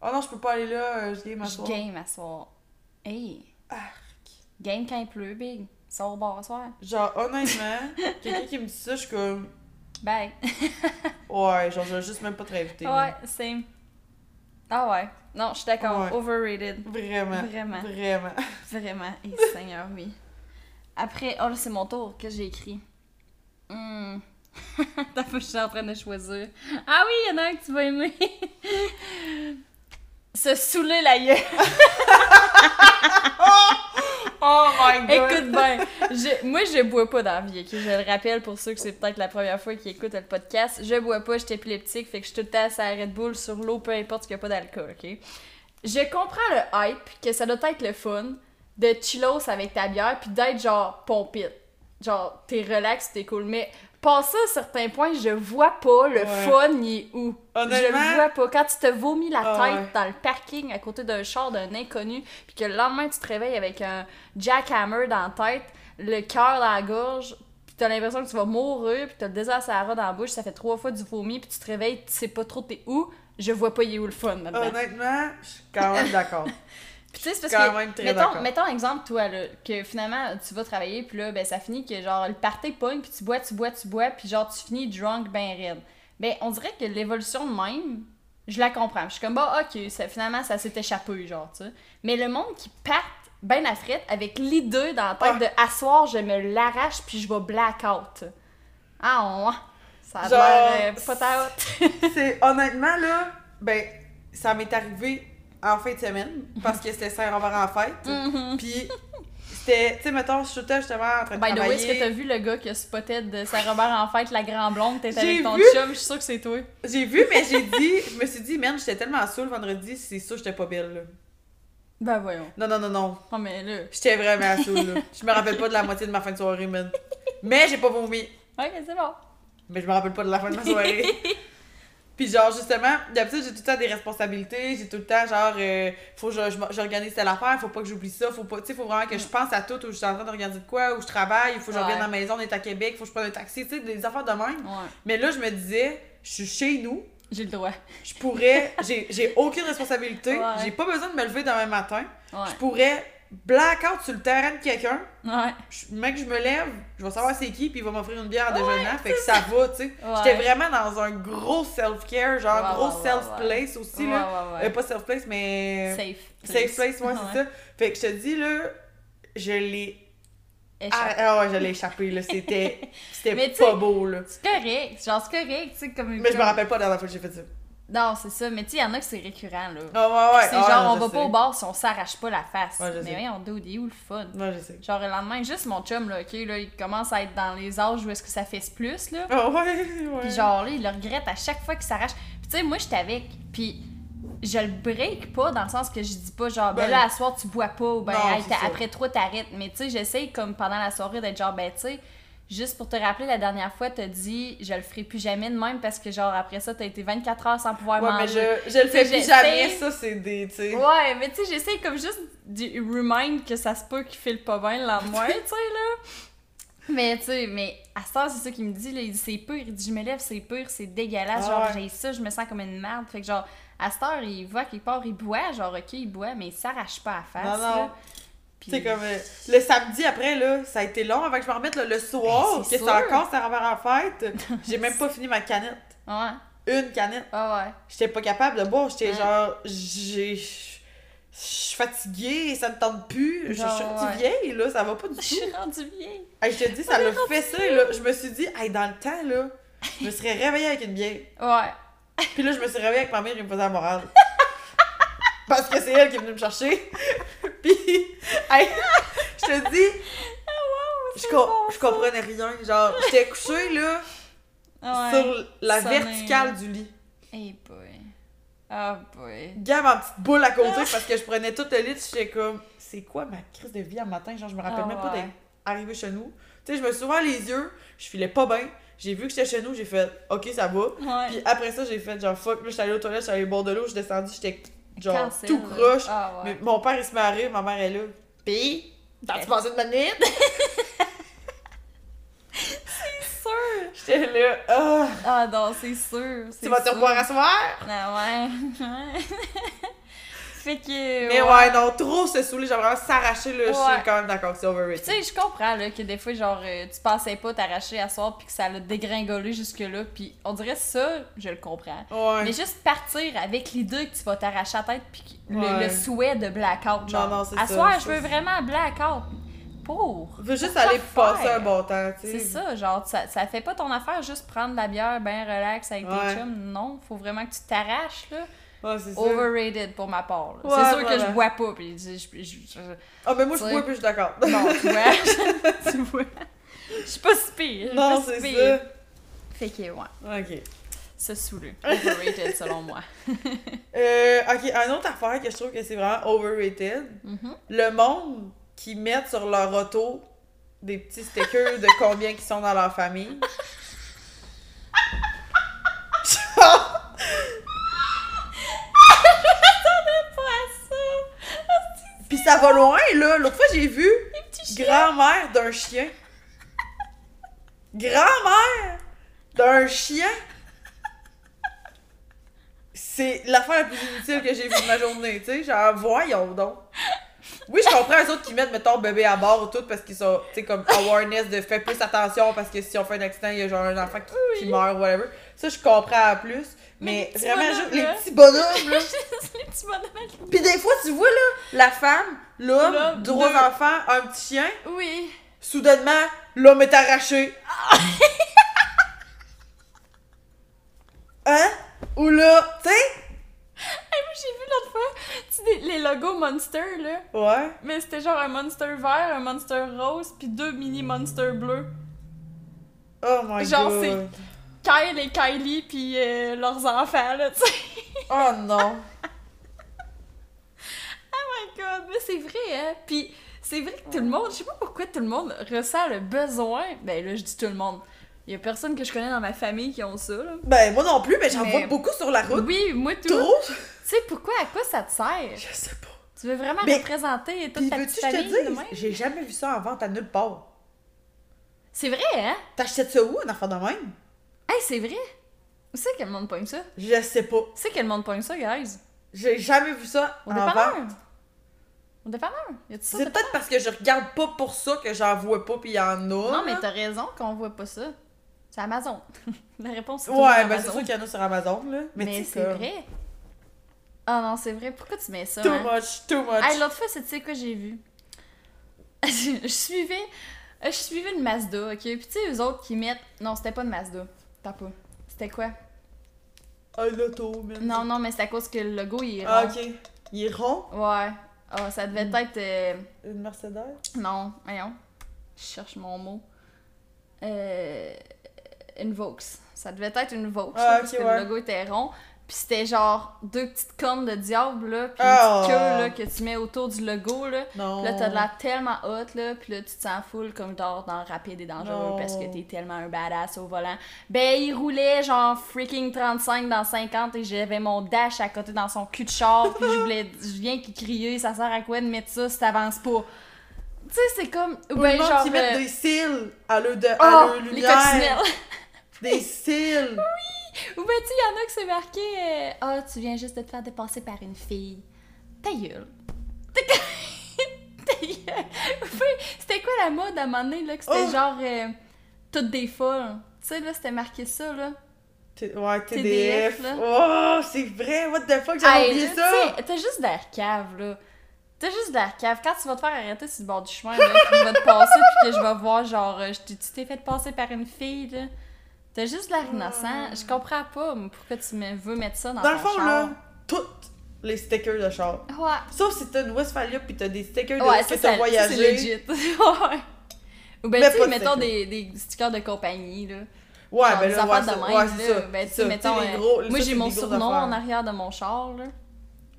Oh non, je peux pas aller là, euh, je game à Je soir. game à soir. Hey! Arc. Game quand il pleut, big. Sors au bar à soir. Genre, honnêtement, quelqu'un qui me dit ça, je suis comme. Bye. Ouais, genre, je vais juste même pas te réinviter. ouais, same. Ah ouais. Non, je suis d'accord. Ouais. Overrated. Vraiment. Vraiment. Vraiment. Vraiment. Et Seigneur, oui. Après, oh là, c'est mon tour que j'ai écrit. Hmm. T'as pas, je suis en train de choisir. Ah oui, il y en a un que tu vas aimer. Se saouler la gueule. Oh my god! Écoute bien, je- moi je bois pas dans la vie, ok? Je le rappelle pour ceux que c'est peut-être la première fois qu'ils écoutent le podcast. Je bois pas, j'étais épileptique, fait que je suis tout le temps la Red Bull, sur l'eau, peu importe qu'il y a pas d'alcool, ok? Je comprends le hype, que ça doit être le fun de chillos avec ta bière, puis d'être genre pompite. Genre, t'es relax, t'es cool, mais passé à certains points, je vois pas le Ouais. fun, il est où. Je Honnêtement, le vois pas. Quand tu te vomis la Ah tête ouais. dans le parking à côté d'un char d'un inconnu, puis que le lendemain tu te réveilles avec un jackhammer dans la tête, le cœur dans la gorge, puis t'as l'impression que tu vas mourir, puis t'as le désert Sahara dans la bouche, ça fait trois fois du vomi, puis tu te réveilles, tu sais pas trop t'es où, je vois pas il est où le fun honnêtement, je suis quand même d'accord. Puis tu sais, c'est parce quand que, même très mettons, mettons exemple, toi, là, que finalement, tu vas travailler, puis là, ben, ça finit que, genre, le party pogne, puis tu bois, tu bois, tu bois, puis genre, tu finis drunk ben raide. Ben, on dirait que l'évolution de même, je la comprends. Je suis comme, bah, ok, ça, finalement, ça s'est échappé, genre, tu sais. Mais le monde qui part ben à frette avec l'idée dans la tête Ah. de asseoir, je me l'arrache, puis je vais blackout. Ah, ouais. Ça a Genre, l'air euh, pas ta haute. c'est honnêtement là, ben ça m'est arrivé en fin de semaine parce que c'était Saint-Robert en fête. Mhm. Puis c'était, tu sais, mettons, je suis justement en train de By the way, est-ce que travailler. t'as vu le gars qui a spotted de Saint-Robert en fête, la grande blonde, t'es J'ai avec ton vu. chum, je suis sûre que c'est toi. J'ai vu, mais j'ai dit, je me suis dit, man, j'étais tellement saoule vendredi, c'est sûr j'étais pas belle là. Ben voyons. Non, non, non, non. Non mais là. J'étais vraiment saoule là. Je me rappelle pas de la moitié de ma fin de soirée, man. Mais j'ai pas vomi. Ok, c'est bon. Mais je me rappelle pas de la fin de ma soirée. Puis genre, justement, d'habitude, j'ai tout le temps des responsabilités, j'ai tout le temps, genre, euh, faut que j'organise telle affaire, faut pas que j'oublie ça, faut pas, tu sais, faut vraiment que je pense à tout, où je suis en train d'organiser de quoi, où je travaille, il faut que je Ouais. revienne à la maison, on est à Québec, faut que je prenne un taxi, tu sais, des affaires de même. Ouais. Mais là, je me disais, je suis chez nous, J'ai le droit. je pourrais, j'ai j'ai aucune responsabilité, Ouais. j'ai pas besoin de me lever demain matin, je pourrais blackout sur le terrain de quelqu'un, Ouais. je- mec, je me lève, je vais savoir c'est qui, puis il va m'offrir une bière Ouais, déjeunant, fait que ça va, tu sais. Ouais. J'étais vraiment dans un gros self-care, genre Ouais, gros self-place aussi, Ouais, là. ouais, ouais. Euh, pas self-place, mais. Safe. Safe place, ouais, c'est ça. Fait que je te dis, là, je l'ai. Ah, Échappé. ah ouais, je l'ai échappé, là. C'était. C'était pas beau, là. C'est correct. Genre, c'est correct, tu sais, comme. Mais je me comme- rappelle pas la dernière fois que j'ai fait ça. Non, c'est ça. Mais tu sais, il y en a que c'est récurrent, là. Ah, ouais, ouais. c'est ah, genre, on je va sais. pas au bar si on s'arrache pas la face. Ouais, je mais sais. oui, on est où le fun? Ouais, je sais. Genre, le lendemain, juste mon chum, là, ok, là, il commence à être dans les âges où est-ce que ça fait plus, là. Ah, ouais, ouais. Puis genre là, il le regrette à chaque fois qu'il s'arrache. Puis tu sais, moi, j'étais avec, puis je le break pas dans le sens que je dis pas genre, ben, Ben, là, à soir, tu bois pas, ou ben, non, hey, après trois, t'arrêtes. Mais tu sais, j'essaye comme pendant la soirée d'être genre, ben, tu sais, juste pour te rappeler, la dernière fois, t'as dit, je le ferai plus jamais de même parce que genre, après ça, t'as été 24 heures sans pouvoir Ouais, mais manger. je, je le fais plus jamais, ça, c'est des. Ouais, mais tu sais, j'essaie comme juste de remind que ça se peut qu'il file pas bien le lendemain, tu sais, là. Mais tu sais, mais à ce temps, c'est ça qu'il me dit, là, il dit c'est pur, il dit je me lève, c'est pur, c'est dégueulasse, Ah genre ouais. j'ai ça, je me sens comme une merde. Fait que genre, à cette heure, il voit qu'il part, il boit, genre ok, il boit, mais il s'arrache pas à la face. Non, non. là. Sais, comme euh, le samedi après, là, ça a été long avant que je me remette là, le soir, Ben, que c'est c'est encore ça en fête. J'ai même pas fini ma canette. Ouais, Une canette. ah ouais. J'étais pas capable de boire. J'étais Ouais. genre. J'ai. Je suis fatiguée, ça me tente plus. Je je suis rendue ouais. vieille, là, ça va pas du Je tout. suis rendue vieille. Hey, je te dis, ça l'a fait ça, là. Je me suis dit, hey, dans le temps, là, je me serais réveillée avec une bière. Ouais. Puis là, je me suis réveillée avec ma mère, il me faisait la morale. Parce que c'est elle qui est venue me chercher. Puis, hey, je te dis, je, co- je comprenais rien. Genre, j'étais couchée, là, Ouais. sur la verticale du lit. Hey boy. Ah boy. Gamme en petite boule à côté parce que je prenais tout le lit. J'étais comme, c'est quoi ma crise de vie à matin? Genre, je me rappelle Ah même pas ouais. d'être arrivée chez nous. Tu sais, je me suis ouvert les yeux, je filais pas bien. J'ai vu que j'étais chez nous, j'ai fait, ok, ça va. Ouais. Puis après ça, j'ai fait genre fuck, là, j'étais allée aux toilettes, j'étais allée boire de l'eau, je suis descendue, j'étais genre Cancel, tout croche. Ah ouais. Mais mon père, il se met à rire, ma mère est là. Pis, t'as-tu passé une bonne nuit? C'est sûr. J'étais là, ah, Ah non, c'est sûr. tu vas te revoir à soir? Ah ouais. ouais. fait que. Mais ouais, non, trop se saouler, genre vraiment s'arracher, là, je Ouais. suis quand même d'accord c'est overrated. tu sais, je comprends là, que des fois, genre, euh, tu pensais pas t'arracher à soir puis que ça l'a dégringolé jusque-là. Puis on dirait ça, je le comprends. Ouais. Mais juste partir avec l'idée que tu vas t'arracher la tête puis le, souhait de blackout. Genre, Non, non, c'est à ça, soir, ça, je veux vraiment blackout. Pour. Je veux juste aller passer un bon temps, tu sais. C'est ça, genre, ça, ça fait pas ton affaire juste prendre de la bière ben relax avec Ouais. tes chums. Non, faut vraiment que tu t'arraches, là. Ouais, ça. Overrated pour ma part. Ouais, c'est sûr que je bois pas. Puis je, je- je- je- Ah, mais moi, je bois plus, je suis d'accord. Non, tu vois. tu vois. Je suis pas si pire. Non, si c'est ça. Fait que, ouais. Ok. Se saouler. Overrated selon moi. Euh, ok, un autre affaire que je trouve que c'est vraiment overrated. Mhm. Le monde qui met sur leur auto des petits stickers de combien qui sont dans leur famille. Ça. Va loin, là. L'autre fois, j'ai vu grand-mère d'un chien. Grand-mère d'un chien. C'est l'affaire la plus inutile que j'ai vue de ma journée, tu sais. Genre, voyons donc. Oui, je comprends les autres qui mettent, mettons, bébé à bord ou tout parce qu'ils sont, tu sais, comme awareness de faire plus attention parce que si on fait un accident, il y a genre un enfant qui, qui Oui. meurt, whatever. Ça, je comprends à plus. Mais Mais, les vraiment, juste les petits bonhommes, là. les petits bonhommes Pis des fois, tu vois, là, la femme, l'homme, trois deux. enfants, un petit chien. Oui. Soudainement, l'homme est arraché. hein? Ou là, tu sais? Hey, moi, j'ai vu l'autre fois tu sais, les logos Monster, là. Ouais. Mais c'était genre un Monster vert, un Monster rose, puis deux mini Monster bleus. Oh my Genre, god. Kyle et Kylie, puis euh, leurs enfants, là, tu sais. Oh non. Oh my god, mais c'est vrai, hein. Puis c'est vrai que tout le monde, je sais pas pourquoi tout le monde ressent le besoin. Ben là, je dis tout le monde. Il y a personne que je connais dans ma famille qui ont ça, là. Ben, moi non plus, mais j'en Mais- vois beaucoup sur la route. Oui, moi tout. Trop? Tu sais pourquoi, à quoi ça te sert? Je sais pas. Tu veux vraiment Mais- représenter toute ta petite que je te famille même? J'ai jamais vu ça en vente à nulle part. C'est vrai, hein? T'achètes ça où, un enfant de même? Hey, c'est vrai! Où c'est que le monde pogne ça? Je sais pas. c'est que le monde pogne ça, guys? J'ai jamais vu ça Au en dépanneur? vente. Au dépanneur? C'est peut-être parce que je regarde pas pour ça que j'en vois pas pis il y en a. Non, mais t'as raison qu'on voit pas ça. C'est Amazon. La réponse c'est toujours Ouais, ben c'est sûr qu'il y en a sur Amazon, là. Mais, c'est comme- vrai. Ah non, c'est vrai. Pourquoi tu mets ça? Too hein? much, too much. Hey, l'autre fois, c'est tu sais quoi j'ai vu? je suivais. Je suivais une Mazda, ok? Puis tu sais, eux autres qui mettent. Non, c'était pas une Mazda. T'as pas. C'était quoi? Un loto, man. Non, non, mais c'est à cause que le logo il est Ah, rond. ok. Il est rond, Ouais. Ah, ça devait être. euh, une Mercedes? Non, voyons. Je cherche mon mot. Euh, une Vaux. Ça devait être une Vaux, Ah, parce ok, que ouais. le logo était rond. Puis c'était genre deux petites cornes de diable, là, puis Ah. une petite queue, là, que tu mets autour du logo, là. Non. Là, t'as de l'air tellement hot, là, puis là, tu te sens full comme genre dans Rapide et Dangereux Non. parce que t'es tellement un badass au volant. Ben, il roulait genre freaking 35 dans 50 et j'avais mon dash à côté dans son cul de char, puis je voulais, je viens qu'il criait, ça sert à quoi de mettre ça si t'avances pas? Tu sais, c'est comme. Ou ben, genre. qui euh, des cils à leur, de, à oh, les lumière. coccinelles! Des cils. Ou ben, tu sais, y en a que c'est marqué euh, Ah, tu viens juste de te faire dépasser par une fille. Ta gueule. Ta gueule. C'était quoi la mode à un moment donné, là, que c'était Oh. genre euh, toutes des folles? Tu sais, là, c'était marqué ça, là. T- Ouais, TDF, TDF. là. Oh, c'est vrai, what the fuck, j'avais oublié ça. T'as juste de la cave, là. T'as juste de la cave. Quand tu vas te faire arrêter sur le bord du chemin, là, puis je vais te passer, puis que je vais voir, genre, euh, tu t'es fait passer par une fille, là. T'as juste de l'air innocent. Je comprends pas pourquoi tu me veux mettre ça dans, Dans le fond, char? là, toutes les stickers de char. Ouais. Sauf si t'as une Westphalia pis t'as des stickers de Ouais, que t'as voyagé. c'est legit. ouais. Ou ben, tu sais, mettons des, des stickers de compagnie, là. Ouais, Genre ben là, ouais, de ouais, même, c'est là. ça. Ben, tu ça. mettons, euh, gros- moi, j'ai mon surnom en arrière de mon char, là.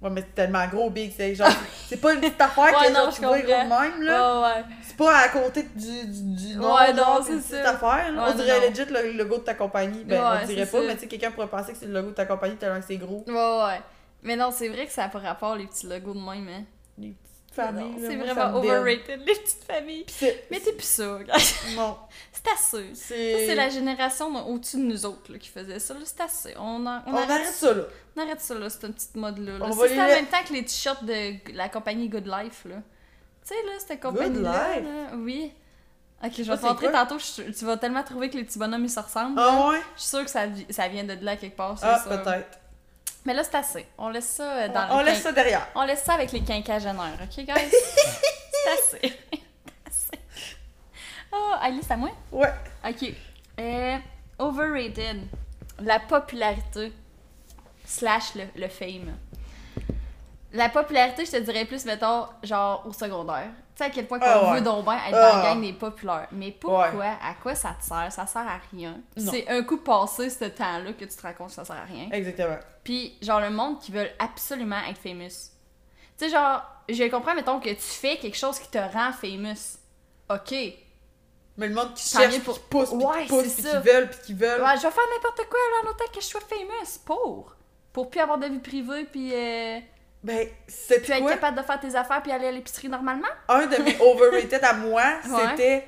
Ouais, mais c'est tellement gros, big, c'est genre. C'est pas une petite affaire Ouais, que non, genre, tu vois gros de même, là. Ouais, ouais. C'est pas à côté du, du, du nom, Ouais, non, c'est une petite ça. affaire, là. On dirait non. legit le logo de ta compagnie. Ben, on dirait c'est pas, mais tu sais, quelqu'un pourrait penser que c'est le logo de ta compagnie tellement que c'est gros. Ouais, ouais. Mais non, c'est vrai que ça a pas rapport, les petits logos de même, hein. Les petites familles, C'est vraiment overrated, les petites familles. C'est. Mais t'es plus ça, gars. Non. C'est assez. C'est. c'est la génération de- au-dessus de nous autres là, qui faisait ça. là. C'est assez. On, en- on On arrête, arrête ça, là. on arrête ça, là, cette petite mode-là. là. C'est en même temps que les t-shirts de la compagnie Good Life. là. Tu sais, là, cette compagnie-là. Life? là, Oui. Ok, je vais te montrer tantôt. je tu vas tellement trouver que les petits bonhommes ils se ressemblent. Ah ouais? Je suis sûre que ça, ça vient de là quelque part. Ah, peut-être. Mais là, c'est assez. On laisse ça euh, dans On, on laisse quin- ça derrière. On laisse ça avec les quinquagénaires, ok, guys? C'est assez. Oh, Alice, à moi? Ouais. Ok. Euh, overrated. La popularité. slash le, le fame. La popularité, je te dirais plus, mettons, genre au secondaire. Tu sais à quel point qu'on Ah ouais. veut donc bien être Ah. dans la gang des populaires. Mais pourquoi? À quoi ça te sert? Ça sert à rien. C'est un coup passé ce temps-là que tu te que ça sert à rien. Exactement. Puis, genre, le monde qui veut absolument être famous. Tu sais, genre, je comprends, mettons, que tu fais quelque chose qui te rend famous. Ok. Ouais, Mais le monde qui Tant cherche, puis pour- qui pousse, puis Ouais, qui pousse, puis qui veulent, puis qui veulent. je vais faire n'importe quoi, là, en autant que je sois famous. Pour. Pour plus avoir de vie privée, puis euh, Ben, c'est plus être capable de faire tes affaires, puis aller à l'épicerie normalement. Un de mes overrated à moi, Ouais. c'était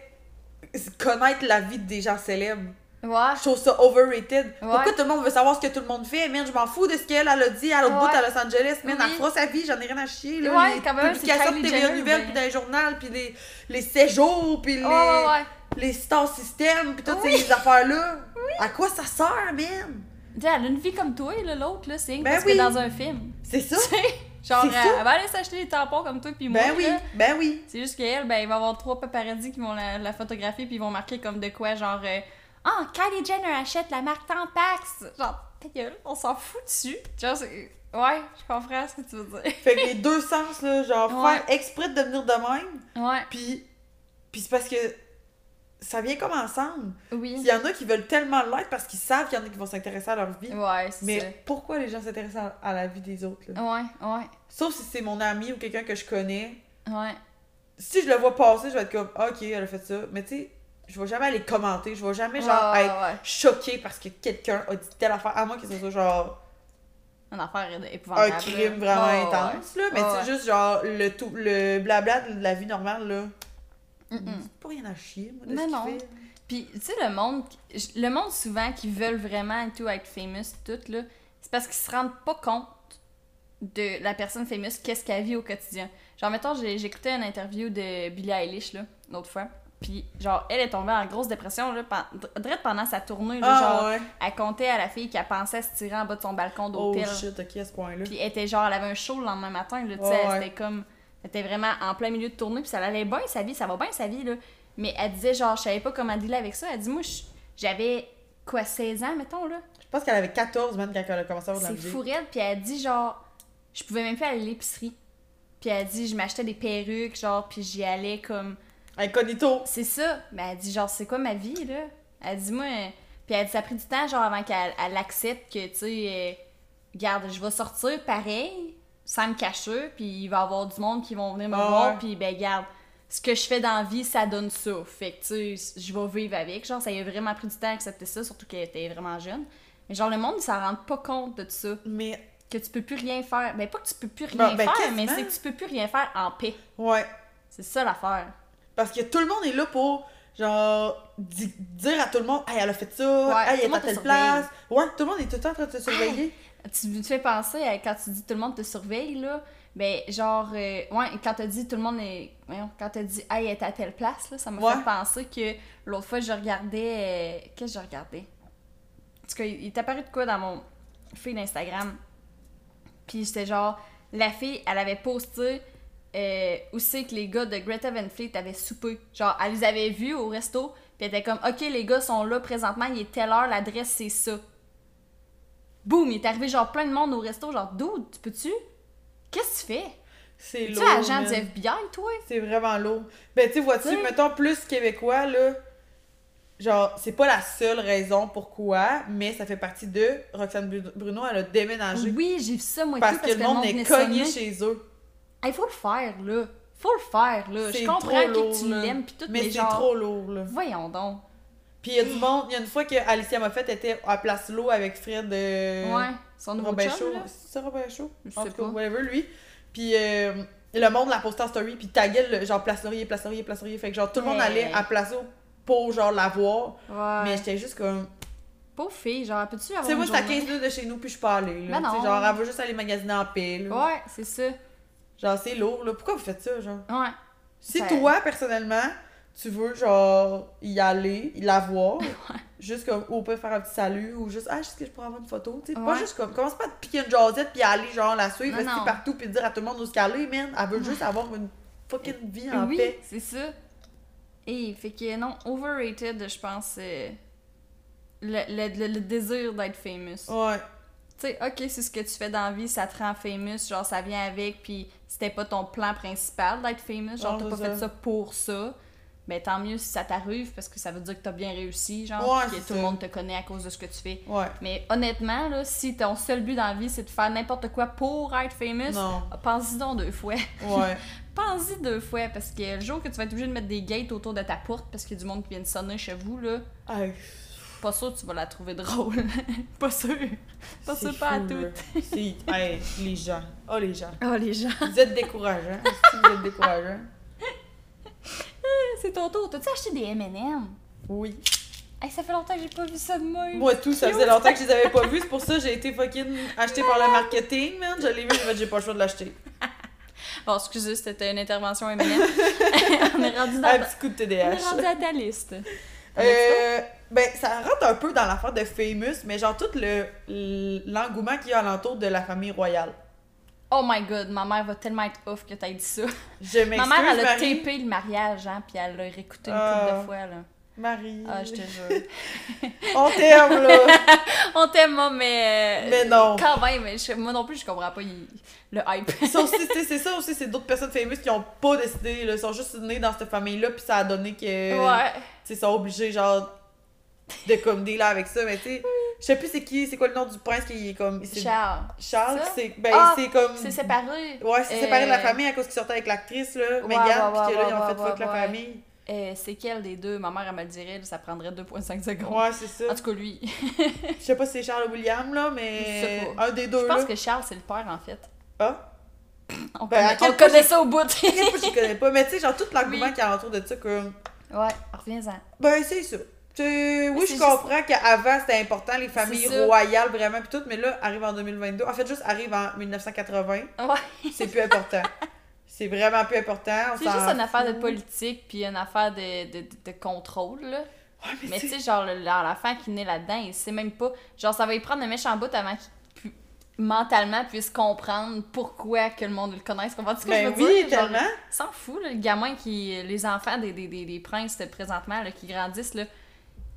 connaître la vie des gens célèbres. Ouais. Je trouve ça overrated. Ouais. Pourquoi tout le monde veut savoir ce que tout le monde fait? Man, je m'en fous de ce qu'elle elle a dit à l'autre Ouais. bout à Los Angeles. Man, Oui. elle fera sa vie, j'en ai rien à chier. Là, Ouais, les quand même, publications de TVA ben- puis dans les journaux, puis les, les séjours, puis les, Ouais, ouais, ouais. les star systems, puis toutes Oui. ces affaires-là. À quoi ça sert, man? Tu sais, elle a une vie comme toi, l'autre, là, c'est Ben parce que dans un film. C'est ça? Genre, elle, va aller s'acheter des tampons comme toi, puis moi. Ben oui, là. ben oui. C'est juste qu'elle, ben, il va y avoir trois paparazzi qui vont la, la photographier puis ils vont marquer comme de quoi, genre, euh, ah, Kylie Jenner achète la marque Tampax. Genre, ta gueule, on s'en fout dessus. Genre, c'est- ouais, je comprends ce que tu veux dire. Fait que les deux sens, là, genre, Ouais. faire exprès de devenir de même, Ouais, puis, puis c'est parce que ça vient comme ensemble. Il oui. y en a qui veulent tellement l'être parce qu'ils savent qu'il y en a qui vont s'intéresser à leur vie. Ouais, c'est Mais pourquoi les gens s'intéressent à, à la vie des autres, là? Ouais, ouais, Sauf si c'est mon ami ou quelqu'un que je connais. ouais. Si je le vois passer, je vais être comme, Ah, ok, elle a fait ça. Mais tu sais, je vais jamais aller commenter. Je vais jamais, genre, Ouais, être ouais. choquée parce que quelqu'un a dit telle affaire. À moins que ce soit, genre, Une affaire épouvantable. un crime vraiment ouais. intense, là. Mais sais, juste, genre, le, tout, le blabla de la vie normale, là. C'est pas rien à chier, moi, de Mais ce non. fait. Puis, tu sais, le monde, le monde souvent qui veulent vraiment et tout être famous, tout, là, c'est parce qu'ils se rendent pas compte de la personne famous, qu'est-ce qu'elle vit au quotidien. Genre, mettons, écouté une interview de Billie Eilish, là, l'autre fois. Puis, genre, elle est tombée en grosse dépression, là, direct pendant sa tournée, là, Ah, genre, ouais. elle comptait à la fille qu'elle pensait se tirer en bas de son balcon Oh d'hôtel. shit, ok, à ce point-là. Puis elle était genre, elle avait un show le lendemain matin, là, tu sais, elle ouais. était comme, elle était vraiment en plein milieu de tournée, puis ça allait bien sa vie, ça va bien sa vie, là. Mais elle disait genre, je savais pas comment dealer avec ça. Elle dit, moi, j'avais, quoi, 16 ans, mettons, là? Je pense qu'elle avait 14 même quand elle a commencé à avoir de la C'est fou raide, puis elle dit genre, je pouvais même plus aller à l'épicerie. Puis elle dit, je m'achetais des perruques, genre, puis j'y allais comme, Incognito. c'est ça. Mais elle dit, genre, c'est quoi ma vie, là? Elle dit, moi, euh, puis elle dit, ça a pris du temps, genre, avant qu'elle elle accepte que, tu sais, euh, garde, je vais sortir pareil, sans me cacher, puis il va y avoir du monde qui vont venir me Ah voir, puis ben, garde, ce que je fais dans la vie, ça donne ça. Fait que, tu sais, je vais vivre avec. Genre, ça a vraiment pris du temps à accepter ça, surtout qu'elle était vraiment jeune. Mais genre, le monde, s'en rend pas compte de tout ça. Mais, Que tu peux plus rien faire. Ben, pas que tu peux plus rien Bon, ben, faire, mais c'est que tu peux plus rien faire en paix. ouais. C'est ça l'affaire. Parce que tout le monde est là pour, genre, di- dire à tout le monde, hey, elle a fait ça, Ouais, hey, elle le est à te telle place. Ouais, tout le monde est tout le temps en train de te surveiller. Tu me fais penser à quand tu dis tout le monde te surveille, là. Ben, genre, euh, ouais, quand t'as dit tout le monde est. Voyons, quand t'as dit, hey, elle est à telle place, là, ça m'a Ouais. fait penser que l'autre fois, je regardais. euh, Qu'est-ce que je regardais? En tout cas, il est apparu de quoi dans mon feed d'Instagram? Puis c'était genre, la fille, elle avait posté euh, où c'est que les gars de Greta Van Fleet avaient soupé. Genre, elle les avait vus au resto, puis elle était comme, OK, les gars sont là présentement, il est telle heure, l'adresse c'est ça. Boum, il est arrivé genre plein de monde au resto, genre, dude, tu peux-tu? Qu'est-ce que tu fais? C'est Tu lourd. es agent man. du FBI, toi? C'est vraiment lourd. Ben, tu vois-tu, Tu mettons, plus québécois, là, genre, c'est pas la seule raison pourquoi, mais ça fait partie de Roxane Bru- Bruno, elle a déménagé. Oui, j'ai vu ça, moi, parce tout, que le monde est cogné sonner. chez eux. Il faut le faire, là. Faut le faire, là. Je comprends que lourd, tu l'aimes, pis tout, Mais mais, c'est genre... trop lourd, là. Voyons donc. Puis il y a du monde, il y a une fois que Alicia Moffett était à Place L'eau avec Fred de Ouais, son nouveau Robin chum. C'est Robin Chaud? Je En sais cas, pas. whatever, lui. Puis euh, le monde l'a posté en story, puis taguait le genre Place Laurier, Place Laurier, Place Laurier. Fait que genre tout le monde Ouais. allait à Place L'eau pour genre la voir. Ouais. Mais j'étais juste comme. Pauvre fille, genre, peux-tu avoir Tu sais, moi j'étais à journée? 15 minutes de chez nous, puis je suis pas allée. Là. Ben non. genre, elle veut juste aller magasiner en paix. Là. Ouais, c'est ça. Genre, c'est lourd, là. Pourquoi vous faites ça, genre? Ouais. Si Ça- toi, personnellement, tu veux, genre, y aller, la voir, juste comme, ou peut faire un petit salut, ou juste, ah, est-ce que je pourrais avoir une photo? Tu sais, pas juste comme, commence pas à te piquer une jasette, puis aller, genre, la suivre, rester partout, puis dire à tout le monde où se caler, man. Elle veut juste avoir une fucking vie en oui, paix. c'est ça. Et fait que non, overrated, je pense, euh, le, le, le- le désir d'être famous. Ouais. Tu sais, ok, c'est ce que tu fais dans la vie, ça te rend famous, genre ça vient avec, puis c'était pas ton plan principal d'être famous, genre t'as pas fait ça. pour ça. Ben tant mieux si ça t'arrive parce que ça veut dire que t'as bien réussi, genre, Ouais, que tout le monde te connaît à cause de ce que tu fais. Ouais. Mais honnêtement, là, si ton seul but dans la vie c'est de faire n'importe quoi pour être famous, pense-y donc deux fois. Ouais. pense-y deux fois parce que le jour que tu vas être obligé de mettre des gates autour de ta porte parce qu'il y a du monde qui vient de sonner chez vous, là, pas sûr que tu vas la trouver drôle. pas sûr. Pas sûr, pas à toutes. C'est- Hey, les gens. Oh, les gens. Oh les gens. Vous êtes décourageants. Si vous êtes décourageants. C'est ton tour. T'as-tu acheté des M&M? Oui. Hey, ça fait longtemps que j'ai pas vu ça de moi. Moi, tout, ça faisait longtemps que je les avais pas vus. C'est pour ça que j'ai été fucking acheté par le marketing, man. Je l'ai vu, fait, j'ai pas le choix de l'acheter. Bon, excusez, c'était une intervention M&M. on est rendu dans Un petit coup de On est rendu à ta liste. Euh, ben, ça rentre un peu dans l'affaire de Famous, mais genre tout le l'engouement qu'il y a alentour de la famille royale. Oh my god, ma mère va tellement être off que t'as dit ça. Je m'excuse, Ma mère, elle a Marie. tapé le mariage, hein, puis elle l'a réécouté une Ah. couple de fois, là. Marie. Ah, je te jure. On t'aime, là. On t'aime, moi, mais... euh, Mais non. Quand même, mais je- moi non plus, je comprends pas il- le hype. C'est ça aussi, c'est d'autres personnes famous qui ont pas décidé, là, ils sont juste nés dans cette famille-là, puis ça a donné que, ouais. tu sais, ils sont obligés, genre, de comme là avec ça, mais tu sais, je sais plus c'est qui, c'est quoi le nom du prince qui est comme, Charles. Charles, c'est, ben, Ah, c'est comme, C'est séparé. ouais, c'est séparé de la Euh, famille à cause qu'il sortait avec l'actrice, là, Ouais, Meghan, ouais, puis que là, ouais, ils ont ouais, fait fuck ouais, la ouais. famille. Euh, c'est quel des deux? Ma mère, elle me le dirait, ça prendrait 2,5 secondes. Ouais, c'est ça. En tout cas, lui. Je sais pas si c'est Charles ou William, là, mais un des deux, Je pense là. que Charles, c'est le père, en fait. Ah, On Ben, connaît, on connaît ça au bout. je connais pas, mais tu sais, genre, tout l'engouement Oui. qu'il y a autour de ça, comme, ouais, reviens-en. Ben, c'est ça. Oui, je comprends qu'avant, c'était important, les familles royales, vraiment, puis tout, mais là, arrive en 2022. En fait, juste arrive en 1980, Ouais. c'est plus important. c'est vraiment plus important. C'est juste une affaire de politique. puis une affaire de, de, de, de contrôle, là. Ouais, mais, Mais tu sais, genre, le- l'enfant qui naît là-dedans, il sait même pas. Genre, ça va y prendre un méchant bout avant qu'il pu- mentalement puisse comprendre pourquoi que le monde le connaisse. Comprends-tu ce que ben je veux oui, dire? Genre, tellement. s'en fout, là, le gamin qui. Les enfants des, des, des, des princes présentement là, qui grandissent, là.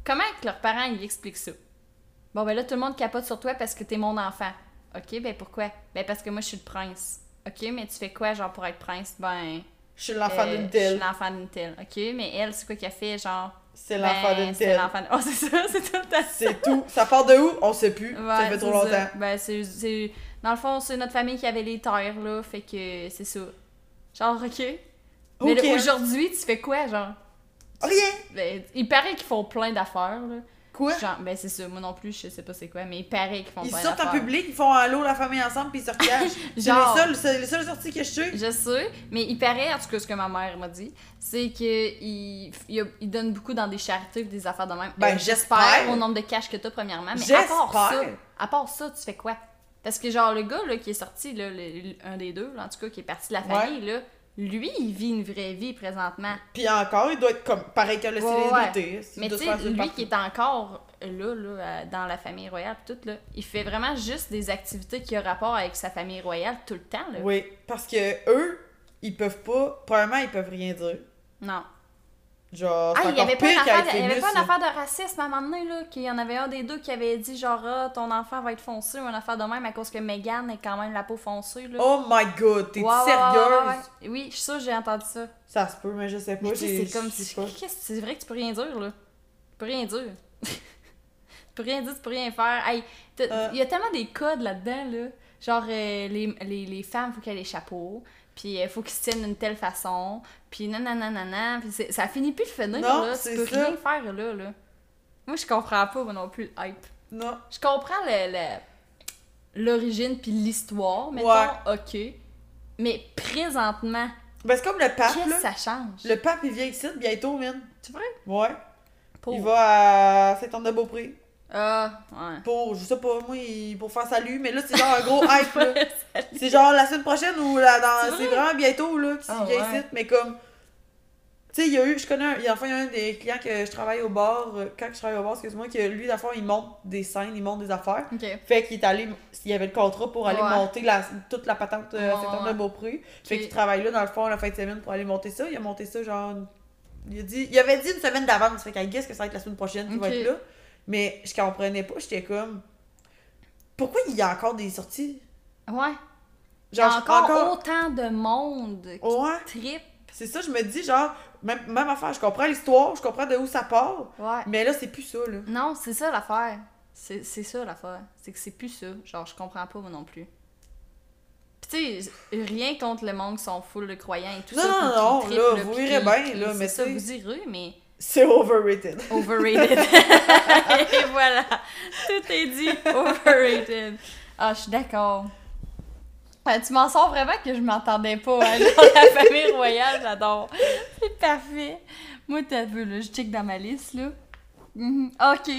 Comment que leurs parents ils expliquent ça? Bon, ben là, tout le monde capote sur toi parce que t'es mon enfant. Ok, ben pourquoi? Ben parce que moi, je suis le prince. Ok, mais tu fais quoi, genre, pour être prince? Ben. Je suis l'enfant euh, d'une Je suis telle. l'enfant d'une telle. Ok, mais elle, c'est quoi qu'elle fait, genre? C'est l'enfant ben, d'une c'est telle. l'enfant. Oh, c'est ça, c'est tout le temps ça. C'est tout. Ça part de où? On sait plus. ça fait trop c'est longtemps. Ben, c'est, c'est- Dans le fond, c'est notre famille qui avait les terres, là. Fait que c'est ça. Genre, ok. Mais Ok. là, aujourd'hui, tu fais quoi, genre? Rien. Ben, il paraît qu'ils font plein d'affaires, là. Quoi? Genre, ben c'est ça, moi non plus, je sais pas c'est quoi, mais il paraît qu'ils font Ils plein sortent en public, ils font allô la famille ensemble, puis ils se recachent. c'est Genre. les seules, c'est les seules sorties que je sais. Je sais, mais il paraît, en tout cas, ce que ma mère m'a dit, c'est qu'il il, il donne beaucoup dans des charités des affaires de même. Ben, Euh, j'espère. au nombre de cash que t'as, premièrement. Mais à part ça, à part ça, tu fais quoi? Parce que, genre, le gars là, qui est sorti, là, le- un des deux, là, en tout cas, qui est parti de la famille, là, lui, il vit une vraie vie présentement. Puis encore, il doit être comme pareil que le Ouais, célébrité. Mais tu sais, lui partout. qui est encore là, là, euh, dans la famille royale, tout, là, il fait vraiment juste des activités qui ont rapport avec sa famille royale tout le temps, là. Oui, parce que eux, ils peuvent pas. Premièrement, ils peuvent rien dire. Non. Genre, Ah, il y avait pas une affaire, y avait pas une affaire de racisme à un moment donné, là, qu'il y en avait un des deux qui avait dit genre ah, ton enfant va être foncé ou une affaire de même à cause que Meghan est quand même la peau foncée là. Oh my god, t'es ouais, sérieuse? Oui, je suis sûre que j'ai entendu ça. Ça se peut, mais je sais pas. C'est comme si c'est vrai que tu peux rien dire là. Tu peux rien dire. tu peux rien dire, tu peux rien faire. Hey, t'as- il Euh. y a tellement des codes là-dedans là. Genre euh, les, les, les femmes faut qu'elles aient les chapeaux, puis il faut qu'ils se tiennent d'une telle façon, puis nanana nanana, puis ça finit plus de finir Non, là, tu peux ça. rien faire là là. Moi je comprends pas moi non plus le hype. Non. Je comprends le- le- l'origine puis l'histoire, mettons, Ouais. OK. Mais présentement, Ben, c'est comme le pape, là. ça change? Le pape, il vient ici bientôt, man. C'est vrai? Ouais. Il va à Saint-Anne-de-Beaupré. Ah, ouais. Pour, je sais pas, moi, pour faire salut. Mais là, c'est genre un gros hype, là. C'est genre la semaine prochaine ou là, dans. C'est C'est vrai? vraiment bientôt, là, qu'il Ah, ouais. ici. Mais comme. Tu sais, il y a eu, je connais un, il y a, enfin, il y a un des clients que je travaille au bar, euh, quand je travaille au bar, excuse-moi, que lui, d'abord, il monte des scènes, il monte des affaires. Fait qu'il est allé, il y avait le contrat pour aller Ouais. monter la, toute la patente euh, à Saint-Anne-de-Beaupré. Fait Ok. qu'il travaille là, dans le fond, la fin de semaine pour aller monter ça. Il a monté ça, genre. Il, a dit, il avait dit une semaine d'avance. Fait qu'à guess que ça va être la semaine prochaine qu'il va être là. Mais je comprenais pas, j'étais comme. Pourquoi il y a encore des sorties? Ouais. Il y a Genre, encore, autant de monde qui Ouais. C'est ça, je me dis, genre, même, même affaire, je comprends l'histoire, je comprends de où ça part, Ouais. mais là, c'est plus ça, là. Non, c'est ça l'affaire. C'est ça l'affaire. C'est que c'est plus ça. Genre, je comprends pas moi non plus. Pis tu sais, rien contre le monde qui sont full de croyants et tout Non, ça. non, non, trippent, là, vous irez bien, là, mais C'est ça, vous irez, mais C'est overrated. overrated. et voilà, tout est dit, overrated. Ah, je suis d'accord. Ouais, tu m'en sors vraiment que je m'entendais pas hein, dans la famille royale, j'adore. C'est parfait. Moi, t'as vu, là, je check dans ma liste, là. Mhm. Ok.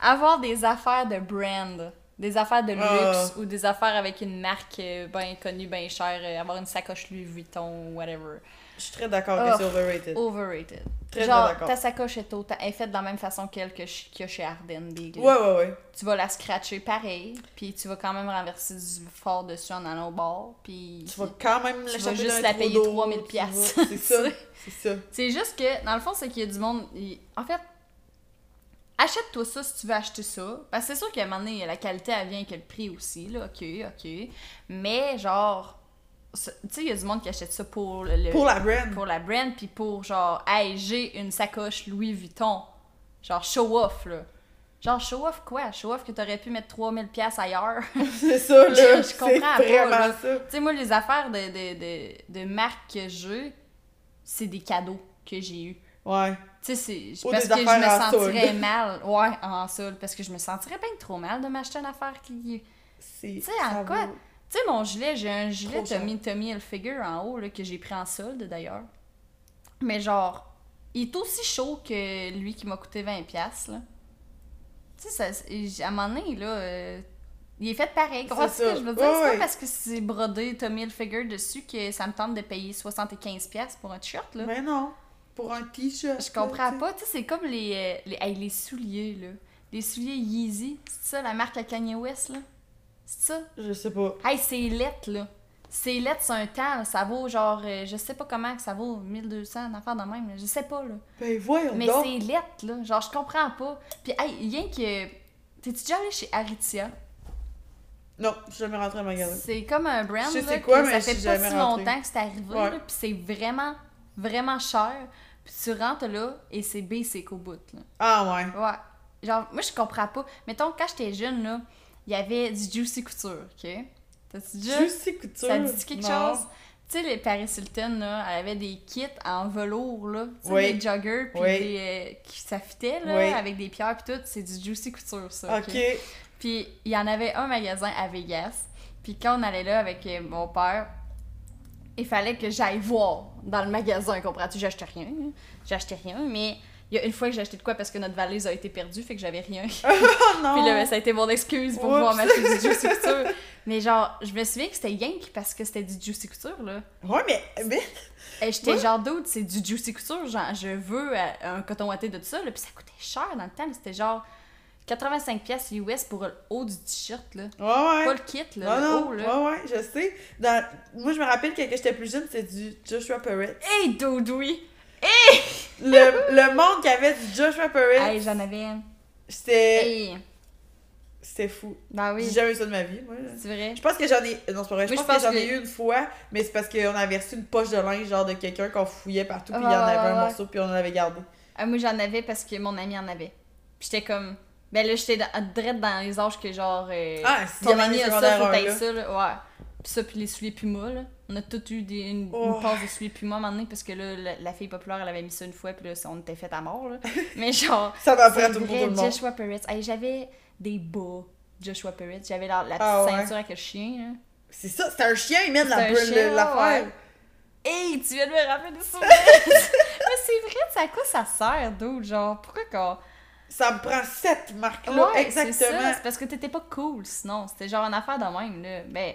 Avoir des affaires de brand. Des affaires de luxe Ah. ou des affaires avec une marque euh, bien connue, bien chère. euh, avoir une sacoche Louis Vuitton, whatever. Je suis très d'accord Oh. que c'est overrated. Overrated. Très, Genre, ta sacoche est, autant- est faite de la même façon qu'elle que qu'il y a chez Arden Big. Ouais, ouais, ouais. Tu vas la scratcher pareil, puis tu vas quand même renverser du fort dessus en allant au bord, puis... Tu vas quand même Tu la vas choper juste la payer d'eau, 3000 tu vas- piastres. C'est ça, c'est ça. C'est juste que, dans le fond, c'est qu'il y a du monde... il- En fait, achète-toi ça si tu veux acheter ça. Parce que c'est sûr qu'à un moment donné, la qualité, elle vient avec le prix aussi, là, ok, ok. Mais, genre, tu sais, il y a du monde qui achète ça pour le... Pour la brand. pour la brand, puis pour genre, hey, j'ai une sacoche Louis Vuitton. Genre, show off, là. Genre, show off quoi? Show off que t'aurais pu mettre 3000$ piastres ailleurs. C'est ça, là. Je comprends pas, vraiment tu sais, moi, les affaires de, de, de, de marque que j'ai, c'est des cadeaux que j'ai eus. Ouais. Tu sais, c'est parce que je me en sentirais solde. mal. Ouais, en solde. Parce que je me sentirais bien trop mal de m'acheter une affaire qui. C'est. Tu sais, en quoi? vaut- Tu sais, mon gilet, j'ai un gilet Trop cher. Tommy, Tommy Hilfiger en haut, là, que j'ai pris en solde d'ailleurs. Mais genre, il est aussi chaud que lui qui m'a coûté 20$, piastres, là. Tu sais, à un moment donné, là, euh, il est fait pareil. Que ça. je veux dire? C'est ouais. pas parce que c'est brodé Tommy Hilfiger dessus que ça me tente de payer 75$ piastres pour un t-shirt, là. Mais non. Pour un t-shirt. Je comprends pas, tu sais, c'est comme les, euh, les, hey, les souliers, là. Les souliers Yeezy, c'est ça la marque à Kanye West, là? C'est ça? Je sais pas. Hey, c'est lettre, là. C'est lettre, c'est un temps, ça vaut genre, euh, je sais pas comment que ça vaut, 1200, une affaire de même, là. je sais pas, là. Ben voyons Mais donc. c'est lettre, là, genre, je comprends pas. Puis, hey, rien que... T'es-tu déjà allé chez Aritzia? Non, je suis jamais rentrée à magasin. C'est comme un brand, Je sais là, c'est quoi, que mais ça fait pas si rentrée. longtemps que c'est arrivé, Ouais. là, puis c'est vraiment, vraiment cher. Puis tu rentres là, et c'est basic au bout, là. Ah ouais. Ouais. Genre, moi, je comprends pas. Mettons, quand j'étais jeune, là, il y avait du Juicy Couture, OK? T'as-tu déjà... Juicy couture? Ça dit quelque Non. chose? Tu sais, les Paris Hilton, là, elle avait des kits en velours, là. Tu sais, Oui. des joggers, puis Oui. des... euh, qui s'affitaient, là, Oui. avec des pierres, puis tout. C'est du Juicy Couture, ça, Ok. Puis, il y en avait un magasin à Vegas. Puis, quand on allait là avec euh, mon père, il fallait que j'aille voir dans le magasin, comprends-tu? J'achetais rien. hein. J'achetais rien, mais il y a une fois que j'ai acheté de quoi parce que notre valise a été perdue, fait que j'avais rien. Oh non. Puis là, ben, ça a été mon excuse pour pouvoir m'acheter du Juicy Couture. Mais genre, je me souviens que c'était Yank parce que c'était du Juicy Couture, là. Ouais, mais. mais... Et j'étais Ouais. genre d'autres, c'est du Juicy Couture, genre, je veux euh, un coton watté de tout ça, là. Puis ça coûtait cher dans le temps, c'était genre 85$ piastres US pour le haut du t-shirt, là. Ouais, ouais. Pas le kit, là, non, le non, haut, là. ouais, ouais, je sais. Dans... Moi, je me rappelle que quand j'étais plus jeune, c'était du Joshua Perret. Hey, Dodoui! Le, le monde qui avait du Joshua Hey, j'en avais un. c'était Hey! c'était fou. Ben J'ai jamais eu ça de ma vie, moi. c'est vrai. Je pense que j'en ai. Non, c'est pas vrai. Je pense, que j'en que- ai eu une fois, mais c'est parce qu'on avait reçu une poche de linge, genre de quelqu'un qu'on fouillait partout, puis il y en Ouais, avait un morceau, puis on en avait gardé. Ah, moi, j'en avais parce que mon ami en avait. Puis j'étais comme. Ben là, j'étais direct dans les âges que genre. euh, Ah, si ton ami a ça, faut là. ça, là. Ouais. Puis ça, puis les souliers Puma, là. On a tous eu des, une, Oh. une passe de souliers Puma à un moment donné parce que là, la, la fille populaire, elle avait mis ça une fois, puis là, on était fait à mort, là. Mais genre. Ça c'est à tout vrai, tout le monde. Joshua Perret. Hey, j'avais des bas Joshua Perret. J'avais la, la petite Ah ouais. ceinture avec le chien, là. C'est ça, c'est un chien, ils mettent C'est la l'affaire. ouais. Hey, tu viens de me rappeler des souvenirs! Mais c'est vrai, c'est à quoi ça sert, d'autre? Genre, pourquoi qu'on. Ça me prend cette marque-là, Ouais, exactement. c'est parce que t'étais pas cool sinon. C'était genre une affaire de même, là. Ben,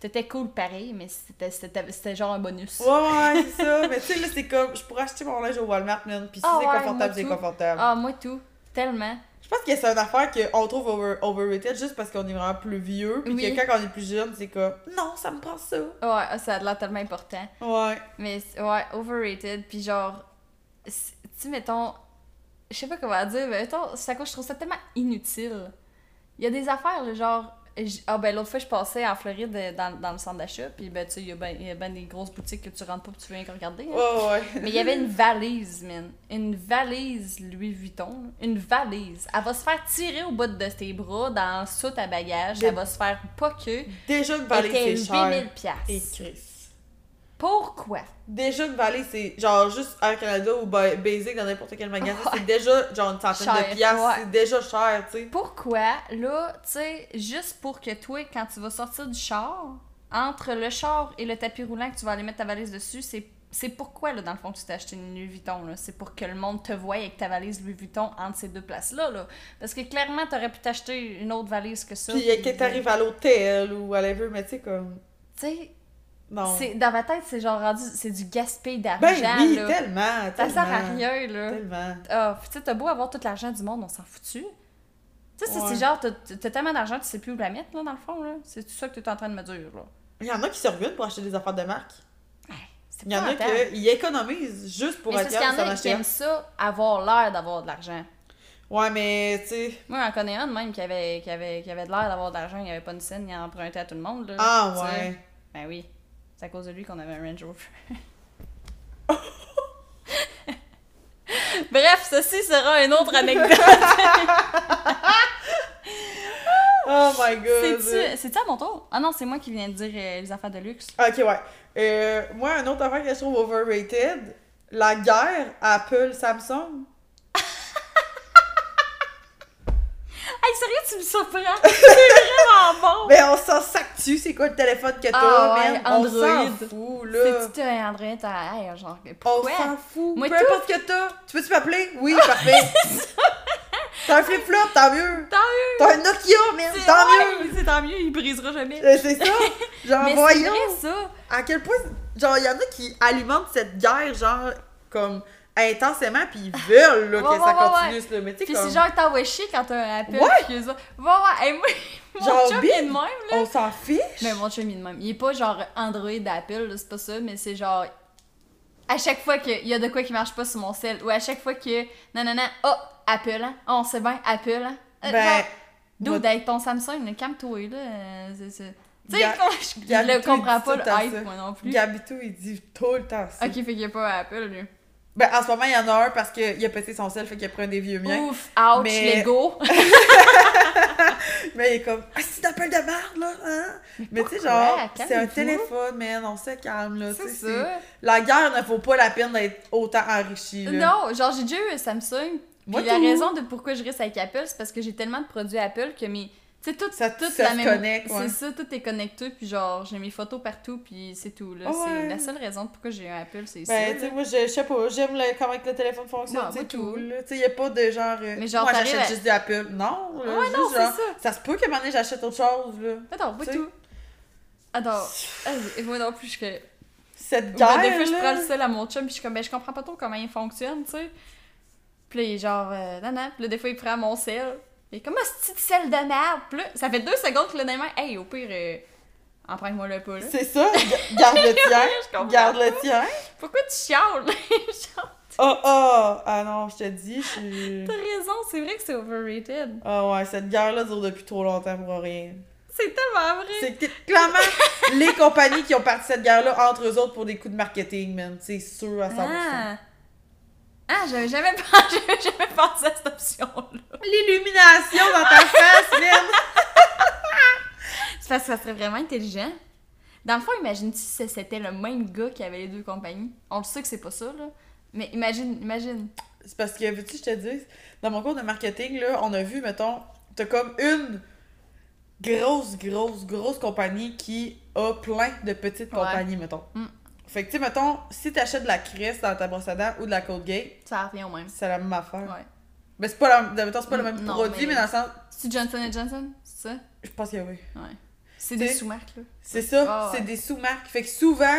t'étais cool pareil, mais c'était- c'était c'était genre un bonus. Ouais, ouais, c'est ça. Mais tu sais, là, c'est comme, je pourrais acheter mon linge au Walmart, man. Puis si Ah c'est ouais, confortable, c'est confortable. Ah, moi tout. Tellement. Je pense que c'est une affaire qu'on trouve over, overrated juste parce qu'on est vraiment plus vieux. Puis Oui. que quand on est plus jeune, c'est comme, non, ça me prend ça. Ouais, ah, ça a l'air tellement important. Ouais. Mais ouais, overrated. Puis genre, tu sais, mettons, je sais pas comment dire, mais mettons, ça quoi, je trouve ça tellement inutile. Il y a des affaires, là, genre, ah ben l'autre fois, je passais en Floride euh, dans, dans le centre d'achat, puis ben tu sais, il y a ben, y a ben des grosses boutiques que tu rentres pas, puis tu viens que regarder. hein. Ouais, ouais. Mais il y avait une valise, man. Une valise Louis Vuitton. Une valise. Elle va se faire tirer au bout de tes bras dans sous ta bagage. Des- Elle va se faire pas que. Déjà une valise, c'est 8000 cher. piastres. Et Chris. Pourquoi? Déjà une valise, c'est genre juste Air Canada ou ba- Basic dans n'importe quel magasin, Ouais. c'est déjà genre une centaine Cher, de piastres, ouais. c'est déjà cher, tu sais. Pourquoi, là, tu sais, juste pour que toi, quand tu vas sortir du char, entre le char et le tapis roulant que tu vas aller mettre ta valise dessus, c'est c'est pourquoi, là, dans le fond, tu t'es acheté une Louis Vuitton, là? C'est pour que le monde te voie avec ta valise Louis Vuitton entre ces deux places-là, là. Parce que clairement, t'aurais pu t'acheter une autre valise que ça. Puis quand t'arrives à l'hôtel ou whatever, mais tu sais, comme. Tu sais, dans ma tête, c'est genre rendu... C'est du gaspille d'argent, Ben oui, là. tellement, Ça tellement. sert à rien, là. Tellement. Ah, tu sais, t'as beau avoir tout l'argent du monde, on s'en fout-tu? Tu sais, c'est- Ouais. c'est genre, t'as tellement d'argent, tu sais plus où la mettre, là, dans le fond, là. C'est tout ça que t'es en train de me dire, là. Il y en a qui se reviennent pour acheter des affaires de marque. Il y en a qui économisent juste pour Mais être parce qu'il y en a qui acheter aiment ça, avoir l'air d'avoir de l'argent. Ouais, mais tu sais. Moi, j'en connais un même qui avait, qui avait, qui avait de l'air d'avoir de l'argent, il avait pas une scène, il empruntait à tout le monde, là. Ah, ouais. Ben oui. C'est à cause de lui qu'on avait un Range Rover. Bref, ceci sera une autre anecdote. Oh my god. C'est-tu à mon tour? Ah non, c'est moi qui viens de dire euh, les affaires de luxe. Ok, ouais. Euh, moi, un autre affaire que je trouve overrated, la guerre Apple-Samsung. Hey, sérieux, tu me surprends? C'est vraiment bon! Mais on s'en sac-tu, c'est quoi le téléphone que t'as, Ah ouais, man? On s'en Android. fout, là. C'est-tu t'as Android, t'as. Hey, genre, On pourquoi? s'en fout. Moi, Peu tout. importe que t'as. Tu peux-tu m'appeler? Oui, parfait. T'as un flip-flop, tant mieux. Tant mieux! T'as un Nokia, man, C'est- tant ouais, mieux. C'est tant mieux, il brisera jamais. Euh, C'est ça. Genre, Mais c'est voyons. vrai, ça! À quel point, genre, il y en a qui alimentent cette guerre, genre, comme intensément, puis ils veulent, là, Ouais, que ouais, ça ouais, continue. Mais tu sais, Puis comme. c'est genre t'envoies chier quand t'as un appel. Ouais. Puis eux autres, voir, hey, moi, mon Genre, chum, il est de même, là. On s'en fiche? Mais mon chum, il est de même. Il est pas genre Android d'Apple, là, c'est pas ça, mais c'est genre. À chaque fois qu'il y a de quoi qui marche pas sur mon cell, ou à chaque fois que. Non, non, non, oh, Apple, hein. Oh, on sait bien, Apple, hein. Euh, Ben. genre, Dude, avec ton Samsung, le calme-toi, là. euh, c'est- Tu sais, je, le comprends pas, le le ça. moi non plus. Gabito, il dit tout le temps ça. Ok, fait qu'il y a pas Apple, lui. Ben, en ce moment, il y en a un parce qu'il a pété son sel, fait qu'il a pris un des vieux miens. Ouf, ouch, Mais- Lego. Mais il est comme, ah, c'est d'appel de merde, là, hein? Mais, tu sais, genre, c'est un téléphone, man, on se calme, là. C'est ça. La guerre ne vaut pas la peine d'être autant enrichie, là. Non, genre j'ai déjà eu un Samsung. Puis la raison de pourquoi je reste avec Apple, c'est parce que j'ai tellement de produits Apple que mes. Sais, tout, Ça- tout ça la se même. connecte, ouais. C'est ça, tout est connecté, puis genre j'ai mes photos partout, puis c'est tout. là. Ouais. C'est la seule raison pourquoi j'ai un Apple, c'est Ben, ça. tu sais, là. moi, je je sais pas, j'aime le- comment le téléphone fonctionne, Non, c'est tout, tout. Tu sais, y a pas de genre. euh, Mais genre, moi, j'achète à- juste du Apple. Non, là, Ouais, juste non, c'est genre, ça. Ça se peut qu'à un moment donné, j'achète autre chose, là. Attends, pas tout. Attends, et moi non plus, je que. Cette Ben, guerre, des fois, je prends le seul à mon chum, puis je suis comme, ben, je comprends pas trop comment il fonctionne, tu sais. Puis genre, euh, non, non. Puis là, des fois, il prend mon sel. Il est comme, ah, c'est de sel de merde? Puis là, ça fait deux secondes que le main, hey, au pire, euh, emprunte-moi le pas. C'est ça, ga- garde le tien, garde pas. le tien. Pourquoi tu chiales? Oh, oh, ah non, je te dis, je suis... T'as raison, c'est vrai que c'est overrated. Ah ouais, cette guerre-là dure depuis trop longtemps pour rien. C'est tellement vrai. C'est clairement les compagnies qui ont parti cette guerre-là entre eux autres pour des coups de marketing, man. C'est sûr à 100%. Ah, ah j'avais jamais, pensé- j'avais jamais pensé à cette option-là. L'illumination dans ta face! C'est parce que ça serait vraiment intelligent. Dans le fond, imagine si c'était le même gars qui avait les deux compagnies? On le sait que c'est pas ça, là. Mais imagine, imagine. C'est parce que, veux-tu, je te dis, dans mon cours de marketing, là, on a vu, mettons, t'as comme une grosse, grosse, grosse compagnie qui a plein de petites Ouais. compagnies, mettons. Mm. Fait que, tu sais, mettons, si t'achètes de la Crest dans ta brosse à dents ou de la Colgate, Ça revient au même. c'est la même affaire. Ouais. Mais c'est pas, la, mettons, c'est pas le même non, produit, mais... mais- dans le sens, C'est Johnson Johnson, c'est ça? je pense que oui. Ouais. C'est des sous-marques, là. C'est ça, Ah, ouais. c'est des sous-marques. Fait que souvent,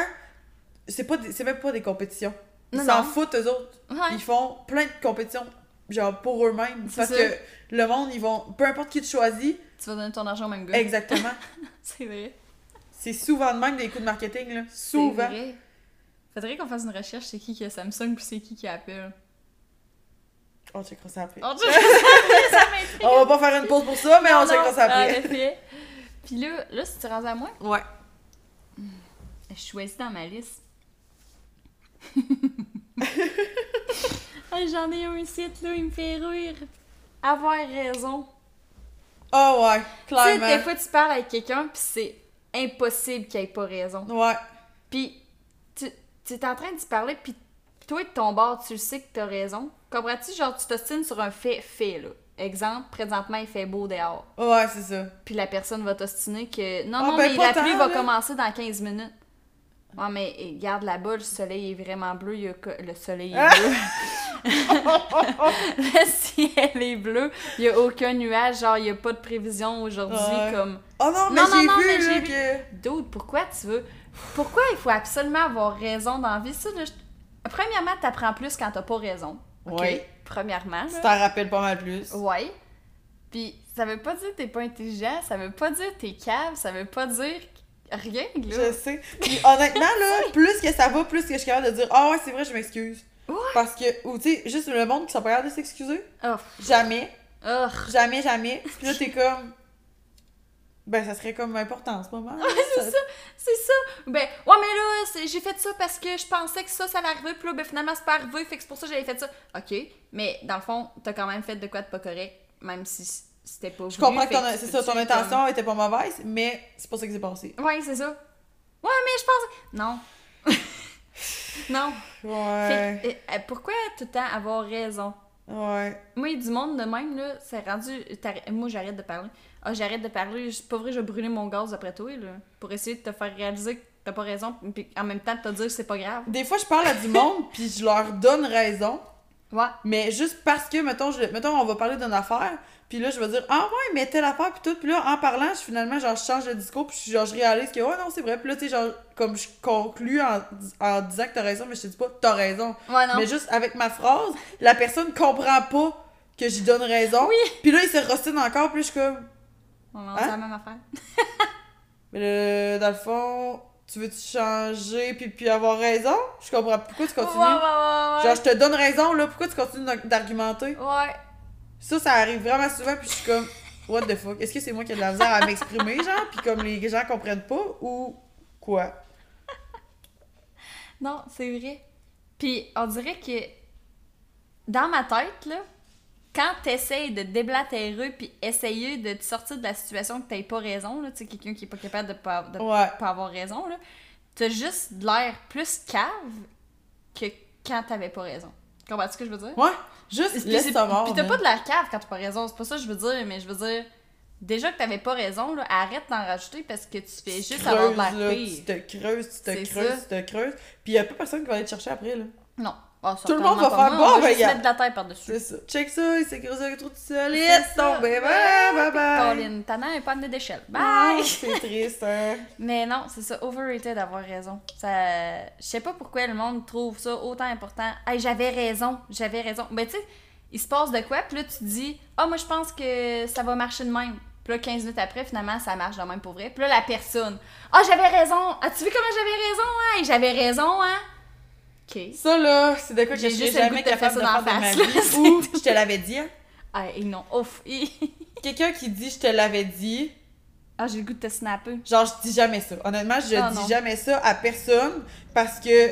c'est pas des- même pas des compétitions. Ils s'en foutent, eux autres. Ouais. Ils font plein de compétitions, genre pour eux-mêmes. C'est Parce ça. que le monde, ils vont. Peu importe qui te choisit, Tu vas donner ton argent au même gars. exactement. C'est vrai. c'est souvent de même des coups de marketing, là. C'est Souvent. vrai. Faudrait qu'on fasse une recherche, c'est qui qui a Samsung puis c'est qui qui a Apple. On checkera ça après. Oh, Dieu, ça m'intrigue. On va pas faire une pause pour ça, mais on Non, checkera ça après. en effet. Puis là, là, si tu rends à moi, Ouais. je choisis dans ma liste. Ah, J'en ai un site, là, il me fait rire. Avoir raison. Ah ouais, Tu sais, des clairement. fois, tu parles avec quelqu'un, puis c'est impossible qu'il ait pas raison. Ouais. Puis, tu, tu es en train d'y parler, puis toi, de ton bord, tu le sais que t'as raison. Comprends-tu? Genre, tu t'ostines sur un fait fait, là. Exemple, présentement, il fait beau dehors. Ouais, c'est ça. Puis la personne va t'ostiner que non, Ah, non, ben, mais la pluie va là. commencer dans 15 minutes. Ouais, mais eh, regarde là-bas, le soleil est vraiment bleu. il y a Le soleil est Ah! bleu. le ciel est bleu. Il n'y a aucun nuage. Genre, il n'y a pas de prévision aujourd'hui. Ouais. Comme, Oh non, mais j'ai vu, mais là, j'ai que... Dude, pourquoi tu veux? Pourquoi il faut absolument avoir raison dans la vie? Ça, là, je- Premièrement, t'apprends plus quand t'as pas raison. OK? Ouais. Premièrement. Tu t'en rappelles pas mal plus. Ouais. Puis ça veut pas dire que t'es pas intelligent, ça veut pas dire que t'es cave, ça veut pas dire rien, là. Je sais. Puis honnêtement, là, plus que ça va, plus que je suis capable de dire Ah ouais, c'est vrai, je m'excuse. Ouais. Parce que, ou tu sais, juste le monde qui sont pas capables de s'excuser. Oh, Jamais. oh. Jamais, jamais. Puis là, t'es comme. Ben, ça serait comme important en ce moment. c'est ça. C'est ça. Ben, ouais, mais là, c'est- j'ai fait ça parce que je pensais que ça, ça allait arriver, puis là, ben, finalement, c'est pas arrivé, fait que c'est pour ça que j'avais fait ça. Ok, mais dans le fond, t'as quand même fait de quoi de pas correct, même si c'était pas Je comprends que c'est ça, ton intention était pas mauvaise, mais c'est pas ça qui s'est passé. Ouais, c'est ça. Ouais, mais je pense. Non. non. Ouais. Fait que, euh, euh, pourquoi tout le temps avoir raison? Ouais. Moi, il y a du monde de même, là, c'est rendu. Moi, j'arrête de parler. Ah, j'arrête de parler. C'est pas vrai, je vais brûler mon gaz après toi, là. Pour essayer de te faire réaliser que t'as pas raison, puis en même temps de te dire que c'est pas grave. Des fois, je parle à du monde, puis je leur donne raison, Ouais. mais juste parce que, mettons, je, mettons on va parler d'une affaire, puis là, je vais dire, ah ouais, mais telle affaire, puis tout, puis là, en parlant, je, finalement, genre, je change de discours, puis genre, je réalise que, ouais, non, c'est vrai, puis là, tu sais, genre, comme je conclus en, en disant que t'as raison, mais je te dis pas, t'as raison. Ouais, non. Mais juste avec ma phrase, la personne comprend pas que j'y donne raison. Oui. Puis là, il se rostine encore, puis je suis comme, On Hein? c'est la même affaire. mais le- dans le fond, tu veux-tu changer, puis, puis avoir raison? Je comprends, pourquoi tu Ouais, continues? ouais, ouais, Genre, ouais. je te donne raison, là, pourquoi tu continues d'ar- d'argumenter? Ouais. Ça, ça arrive vraiment souvent, puis je suis comme, what the fuck? Est-ce que c'est moi qui ai de la misère à m'exprimer, genre, puis comme les gens comprennent pas, ou quoi? Non, c'est vrai. Puis on dirait que dans ma tête, là, quand t'essayes de déblatérer puis essayer de te sortir de la situation que t'aies pas raison, tu sais, quelqu'un qui est pas capable de pas, de Ouais. pas avoir raison, là, t'as juste de l'air plus cave que quand t'avais pas raison. Comprends-tu ce que je veux dire? Ouais, juste laisse ta mort. Puis t'as pas de l'air cave quand t'as pas raison, c'est pas ça que je veux dire, mais je veux dire, déjà que t'avais pas raison, là, arrête d'en rajouter parce que tu fais juste avoir de l'air creuses, là, pire. Tu te creuses, tu te creuses, ça. tu te creuses. Puis y a pas personne qui va aller te chercher après, là. Non. Ah, Tout le monde va faire, pas. bon, ben, regarde. mettre de la tête par-dessus. C'est ça. Check ça, il s'est creusé un trou tout seul. Yes, ça. tombé. Bye, bye, bye. Pauline, t'en as un panneau d'échelle. Bye! c'est triste, hein. Mais non, c'est ça, overrated d'avoir raison. Ça... Je sais pas pourquoi le monde trouve ça autant important. Hey, j'avais raison, j'avais raison. Ben, tu sais, il se passe de quoi, puis là, tu te dis, ah, moi, je pense que ça va marcher de même. Puis là, 15 minutes après, finalement, ça marche de même pour vrai. Puis là, la personne, ah, j'avais raison. As-tu vu comment j'avais raison, hein? Hey, j'avais raison, hein? Ça, là, c'est de quoi que je goût jamais capable de faire dans de ma vie. là, Ou, je te l'avais dit, hein? Ah, et non, ouf. Quelqu'un qui dit je te l'avais dit, ah, j'ai le goût de te snapper. genre, je dis jamais ça. Honnêtement, je Ah, dis non. jamais ça à personne parce que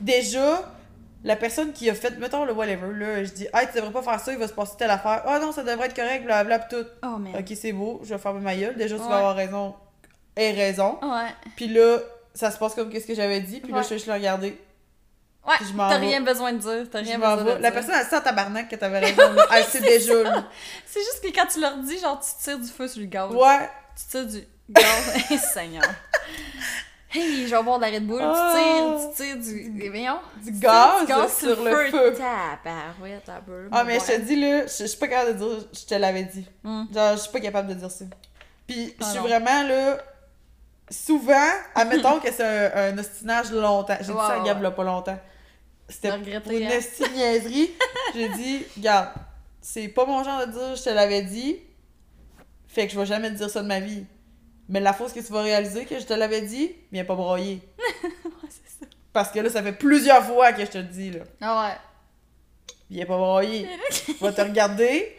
déjà, la personne qui a fait, mettons le whatever, là, je dis, hey, tu devrais pas faire ça, il va se passer telle affaire. Ah non, ça devrait être correct, blablabla, tout. Oh, man. Ok, c'est beau, je vais fermer ma gueule. Déjà, tu Ouais. vas avoir raison et raison. Ouais. Puis là, ça se passe comme qu'est-ce que j'avais dit, puis là, je suis juste le regarder. Ouais, t'as rien besoin de dire. T'as rien besoin de vais. La dire. personne, elle sent en tabarnak que t'avais raison. Elle sait déjà. C'est juste que quand tu leur dis, genre, tu tires du feu sur le gaz. Ouais. Tu tires du gaz. Eh, Seigneur. Hey, je vais boire de la Red Bull. Ah. Tu tires, tu tires du. eh, Voyons. Du Tu gaz, tires du sur le feu. Tabarouette, un peu. Ah, mais je te dis, là, je je suis pas capable de dire, je te l'avais dit. Hmm. Genre, je suis pas capable de dire ça. Puis, je Ah suis vraiment, là, souvent, admettons que c'est un, un ostinage longtemps. J'ai dit Ouais, ça à ouais, Gab, là, pas longtemps. C'était une hein? niaiserie. J'ai dit, regarde, c'est pas mon genre de dire, je te l'avais dit. Fait que je vais jamais te dire ça de ma vie. Mais la fois que tu vas réaliser que je te l'avais dit, viens pas broyer. c'est ça. Parce que là, ça fait plusieurs fois que je te le dis, là. Ah ouais. Viens pas broyer. Je vais te regarder,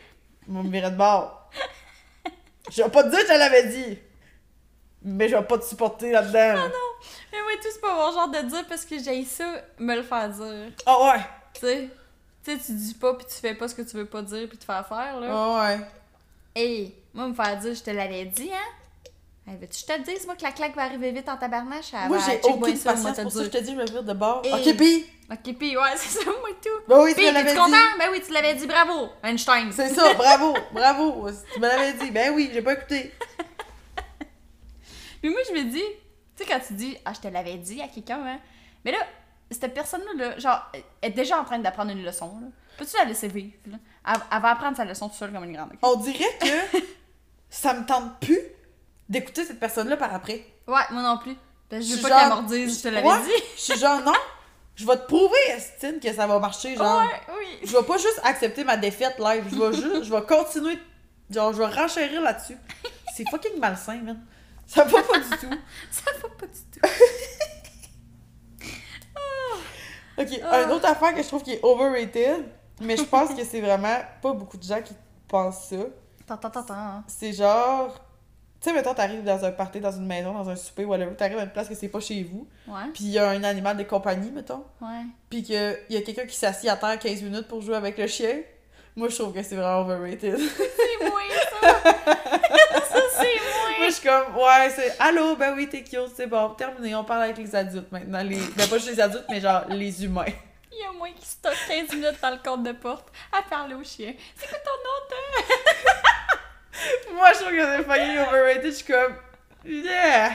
je vais me virer de bord. Je vais pas te dire que je te l'avais dit. Mais je vais pas te supporter là-dedans. Ah Mais moi, tout, c'est pas mon genre de dire parce que j'ai ça, me le faire dire. Ah ouais! Tu sais, tu sais, tu dis pas puis tu fais pas ce que tu veux pas dire puis te faire faire, là. Ah ouais! Hey, moi, me faire dire, je te l'avais dit, hein? Hey, veux-tu que je te le dise, moi, que la claque va arriver vite en tabarnache? Moi, j'ai aucune ça, moi, patience, te pour ça je te dis, je me vire de bord. Ok, pis! Ok, pis ouais, c'est ça, moi, tout. Ben oui, tu me l'avais dit! content? Ben oui, tu l'avais dit, bravo, Einstein. C'est ça, bravo, bravo! Tu me l'avais dit, ben oui, j'ai pas écouté. Puis moi, je me dis, tu sais, quand tu dis, ah, je te l'avais dit à quelqu'un, hein. Mais là, cette personne-là, là, genre, elle est déjà en train d'apprendre une leçon, là. Peux-tu la laisser vivre, là? Elle, elle va apprendre sa leçon toute seule comme une grande. On dirait que ça me tente plus d'écouter cette personne-là par après. Ouais, moi non plus. Parce que je veux pas qu'elle me redise, je te l'avais Ouais, dit. Je suis genre, non, je vais te prouver, Estine, que ça va marcher, genre. Ouais, oui. Je vais pas juste accepter ma défaite live, je vais juste, je vais continuer, genre, je vais renchérir là-dessus. C'est fucking malsain, man. Ça va pas du tout. Ça va pas du tout. Ok, Ah. une autre affaire que je trouve qui est overrated, mais je pense que c'est vraiment pas beaucoup de gens qui pensent ça. Attends, attends, attends. C'est genre. Tu sais, mettons, t'arrives dans un party, dans une maison, dans un souper, whatever, t'arrives à une place que c'est pas chez vous, Ouais, puis il y a un animal de compagnie, mettons, ouais. puis qu'il y a quelqu'un qui s'assied à terre 15 minutes pour jouer avec le chien. Moi, je trouve que c'est vraiment overrated. C'est moi, ça! ça, c'est Moi, moi! Je suis comme, ouais, c'est allô, ben oui, t'es cute, c'est bon, terminé, on parle avec les adultes maintenant. Les... Ben, pas juste les adultes, mais genre les humains. Il y a moi qui stocke 15 minutes dans le compte de porte à parler au chien. C'est quoi ton nom? Moi, je trouve que c'est fucking overrated, je suis comme, yeah!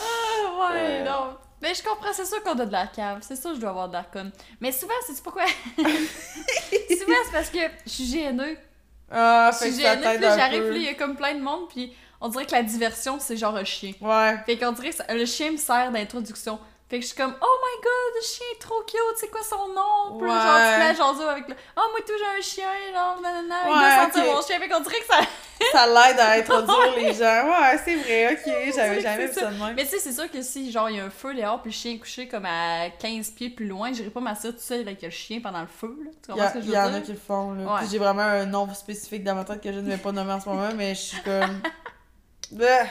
Ah, ouais, non. Mais je comprends, c'est sûr qu'on a de la cave. C'est sûr que je dois avoir de la conne. Mais souvent, c'est pourquoi? souvent, c'est parce que je suis gêneux. Ah, Je fait suis que ça gênée, puis j'arrive, puis là, il y a comme plein de monde, puis on dirait que la diversion, c'est genre un chien. Ouais. Fait qu'on dirait que ça- le chien me sert d'introduction. Fait que je suis comme, oh my god, le chien est trop cute, c'est quoi son nom? Puis genre, tu mets jaser avec le, oh moi tout, j'ai un chien, genre, nanana, il doit sentir mon chien. Fait qu'on dirait que ça. Ça l'aide à introduire les gens. Ouais, c'est vrai, ok, j'avais jamais vu ça de même. Mais tu sais, c'est sûr que si, genre, il y a un feu dehors, puis le chien est couché comme à 15 pieds plus loin, j'irai pas m'asseoir tout seul avec le chien pendant le feu, là. Tu Il y, comprends ce que je il veux y en dire? a qui le font, là. Ouais. Puis j'ai vraiment un nom spécifique dans ma tête que je ne vais pas nommer en ce moment, mais je suis comme. Bah.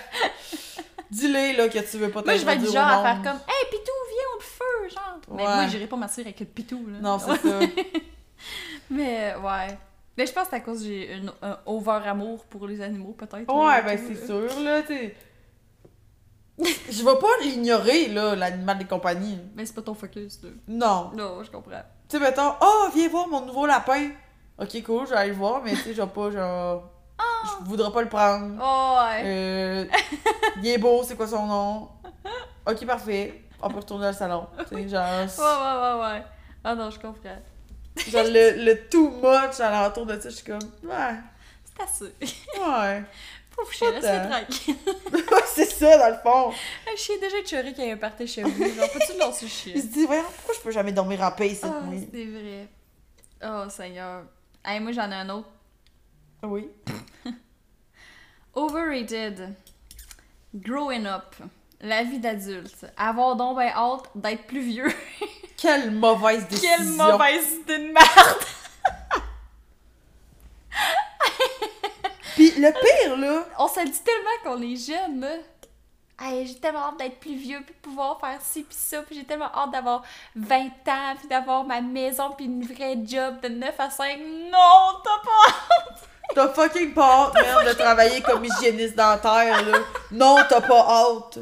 Dis-le, là, que tu veux pas Moi, je vais être genre à faire comme, hey, Pitou, viens au feu, genre. Mais Ouais. moi, j'irai pas m'asseoir avec le Pitou, là. Non, c'est ça. Mais, ouais. Mais je pense que c'est à cause que j'ai un, un over-amour pour les animaux, peut-être. Ouais, là, ben c'est sûr, là, tu. Je vais pas l'ignorer, là, l'animal de compagnie. Mais c'est pas ton focus, là. Non. Non, je comprends. Tu sais, mettons, oh, viens voir mon nouveau lapin. Ok, cool, je vais aller le voir, mais tu sais, je vais pas, genre. Je voudrais pas le prendre. Oh, ouais. Euh, il est beau, c'est quoi son nom? Ok, parfait. On peut retourner au salon. Tu sais, genre, Ouais, ouais, ouais, ouais. Ah non, je comprends. genre le, le too much à l'entour de ça, je suis comme, ouais, C'est assez. ouais. Pauvre chien, laisse-le tranquille. c'est ça, dans le fond. Le chien déjà écœuré qu'il y a un party chez vous. Genre, peux-tu le lancer le chien? Il se dit, voyons, pourquoi je peux jamais dormir en paix ici, Ah, moi? c'est vrai. Oh, Seigneur. Hey, moi, j'en ai un autre. Oui. Overrated. Growing up. La vie d'adulte. Avoir donc ben hâte d'être plus vieux. Quelle mauvaise décision. Quelle mauvaise idée de merde! Puis le pire, là, On se dit tellement qu'on est jeune, là. Hey, j'ai tellement hâte d'être plus vieux, puis de pouvoir faire ci, puis ça, puis j'ai tellement hâte d'avoir 20 ans, puis d'avoir ma maison, puis une vraie job de 9 à 5. Non, t'as pas t'as fucking pas hâte, merde, de travailler comme hygiéniste dentaire, là. Non, t'as pas hâte.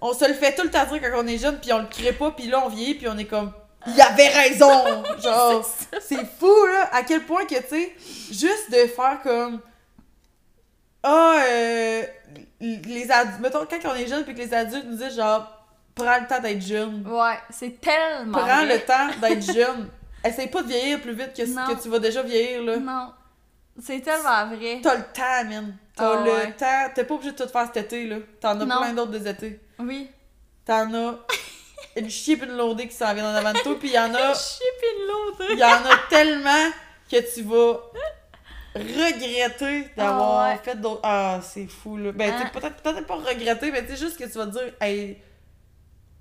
On se le fait tout le temps dire quand on est jeune, puis on le crée pas, puis là, on vieillit, puis on est comme... Il avait raison! Genre, C'est fou, là, à quel point que, tu sais, juste de faire comme... Ah, euh, les adultes... Mettons, quand on est jeune, puis que les adultes nous disent, genre, prends le temps d'être jeune. Ouais, c'est tellement Prends vrai. le temps d'être jeune. Essaye pas de vieillir plus vite que, Non. que tu vas déjà vieillir, là. Non. C'est tellement vrai. T'as le temps, man. T'as Ah le ouais. temps. T'es pas obligé de tout faire cet été, là. T'en as Non. plein d'autres des étés. Oui. T'en as une chip une loadée qui s'en vient en avant de toi, puis il y en a... Chip et l'autre. Il y en a tellement que tu vas regretter d'avoir Ah ouais. fait d'autres... Ah, c'est fou, là. Ben, Ah. peut-être pas regretter, mais tu sais, juste que tu vas te dire, hey,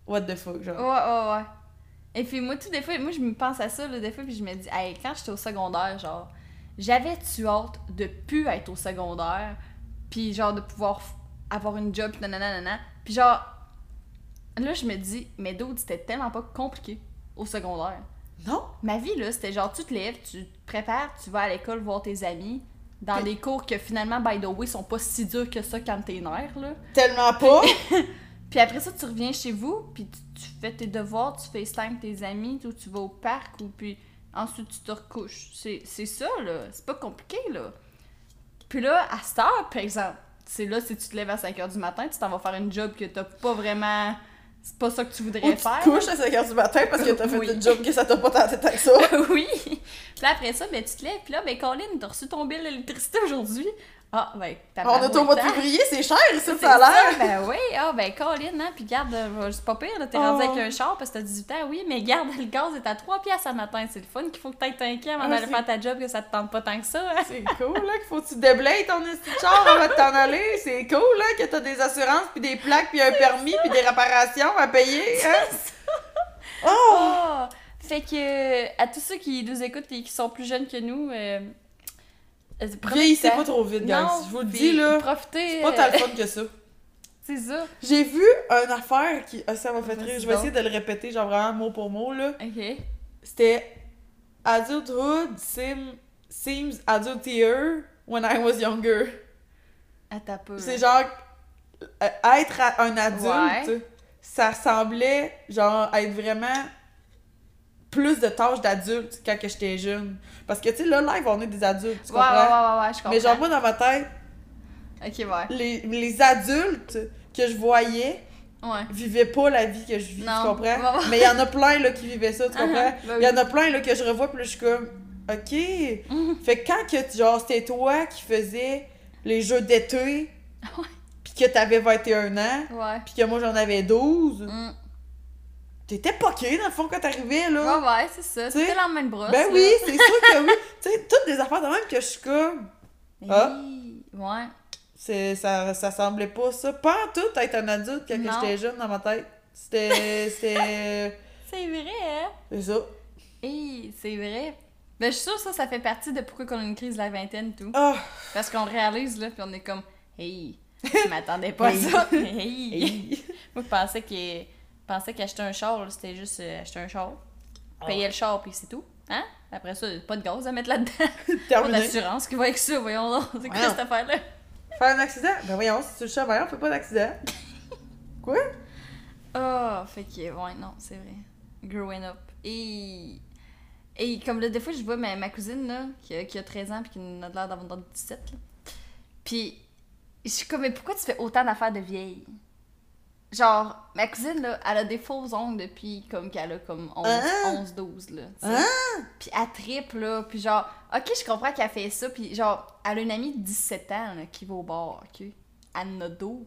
what the fuck, genre. Ouais, ouais, ouais. Et puis moi, tout des fois, moi je me pense à ça, là, des fois, puis je me dis, hey, quand j'étais au secondaire, genre, j'avais-tu hâte de plus être au secondaire, puis genre de pouvoir avoir une job, pis nanana. Puis genre, là, je me dis, mais d'autres, c'était tellement pas compliqué au secondaire. Non? Ma vie, là, c'était genre, tu te lèves, tu te prépares, tu vas à l'école voir tes amis, dans Puis- des cours que finalement, by the way, sont pas si durs que ça quand t'es nerf, là. Tellement pas! Puis après ça, tu reviens chez vous, puis tu, tu fais tes devoirs, tu FaceTime tes amis, ou tu vas au parc, ou puis ensuite tu te recouches. C'est c'est ça, là. C'est pas compliqué, là. Puis là, à cette heure, par exemple, c'est là, si tu te lèves à 5h du matin, tu t'en vas faire une job que t'as pas vraiment... C'est pas ça que tu Ou voudrais tu faire. te couches à 5h du matin parce que t'as fait Oui. une job que ça t'a pas tenté tant que ça. oui. Puis là, après ça, ben, tu te lèves. Puis là, ben, Colin, t'as reçu ton bill d'électricité aujourd'hui. Ah, ben, t'as On est au mois de février, c'est cher, ça, ça a l'air! Ben oui, ah, ben, Colin, hein. Puis garde, euh, c'est pas pire, là, t'es Oh. rendu avec un char parce que t'as 18 ans, oui, mais garde, le gaz est à 3 piastres à matin. C'est le fun qu'il faut que t'ailles t'inquiète avant Ah, d'aller faire ta job, que ça te tente pas tant que ça. hein. C'est cool, là, qu'il faut que tu déblayes ton de char avant de t'en aller. C'est cool, là, que t'as des assurances, puis des plaques, puis un permis, puis des réparations à payer, hein? Oh! Oh! Fait que, à tous ceux qui nous écoutent et qui sont plus jeunes que nous, euh, euh, Vieillissez le temps. pas trop vite, guys. Je vous le dis, là. Profitez. C'est pas euh, tant le fun que ça. C'est ça. J'ai vu une affaire qui. Ah, ça m'a fait rire. Je vais essayer de le répéter, genre vraiment mot pour mot, là. Ok. C'était Adulthood sim- seems adultier when I was younger. Attends peu. C'est genre. euh, être un adulte, Ouais. ça semblait, genre, être vraiment plus de tâches d'adulte quand que j'étais jeune. Parce que, tu sais, là, live, on est des adultes, tu Ouais, ouais, comprends? ouais, ouais, ouais, je comprends. Mais genre, moi, dans ma tête, ouais. les, les adultes que je voyais Ouais. vivaient pas la vie que je vis, Non. tu comprends? Mais il y en a plein, là, qui vivaient ça, tu comprends? Uh-huh. Ben Il y en a plein, là, que je revois, puis là, je suis comme, OK. Fait que quand que, genre, c'était toi qui faisais les jeux d'été, puis que t'avais 21 ans, puis que moi, j'en avais 12, Mm. T'étais poqué, dans le fond, quand t'arrivais, Ouais, là. ouais, c'est ça. C'était la de brosse. ben là. oui, c'est sûr que oui. tu sais, toutes des affaires de même que je suis comme... Ah. Ouais. C'est, ça, ça semblait pas ça. Pas en tout être un adulte quand j'étais jeune dans ma tête. C'était... C'était... C'est vrai, hein? C'est ça. Hey, c'est vrai. Ben, je suis sûre que ça, ça fait partie de pourquoi on a une crise de la vingtaine et tout. Ah! Parce qu'on réalise, là, puis on est comme, hey, je m'attendais pas à ça. Hey. Hey. Moi, je pensais que pensais qu'acheter un char, c'était juste euh, acheter un char. Payer le char, puis c'est tout. Hein? Après ça, pas de gaz à mettre là-dedans. Pas d'assurance qui va avec ça, voyons donc. C'est quoi cette affaire-là? Faire un accident? Ben voyons, si tu le sais, voyons, on fait pas d'accident. Quoi? Ah, fait que, ouais, non, c'est vrai. Growing up. Et. Et comme là, des fois, je vois ma, ma cousine, là, qui a, qui a 13 ans, puis qui a l'air d'avoir 17, là. Puis, je suis comme, mais pourquoi tu fais autant d'affaires de vieille? Genre, ma cousine, là, elle a des faux ongles depuis comme qu'elle a comme 11, Hein? 11 12, là. Hein? Puis elle tripe, là. Puis genre, ok, je comprends qu'elle fait ça. Puis genre, elle a une amie de 17 ans, là, qui va au bar, ok? Elle en a 12.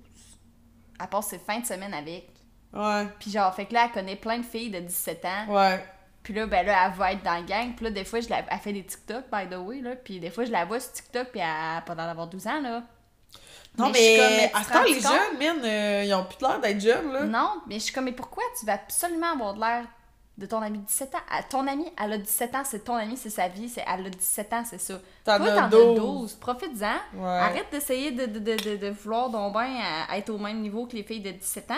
Elle passe ses fins de semaine avec. Ouais. Puis genre, fait que là, elle connaît plein de filles de 17 ans. Ouais. Puis là, ben là, elle va être dans la gang. Puis là, des fois, je la... elle fait des TikTok, by the way, là. Puis des fois, je la vois sur TikTok, puis elle a pas l'air d'avoir 12 ans, là. Non, je suis mais, à ce temps, les jeunes, man, euh, ils ont plus l'air d'être jeunes, là. Non, mais je suis comme, mais pourquoi tu vas absolument avoir de l'air de ton ami de 17 ans? Ah, Ton ami, elle a 17 ans, c'est ton ami, c'est sa vie, c'est elle a 17 ans, c'est ça. T'en Toi, as t'en 12. as 12. Profites-en. Ouais. Arrête d'essayer de, de, de, de, vouloir donc bien à- à être au même niveau que les filles de 17 ans.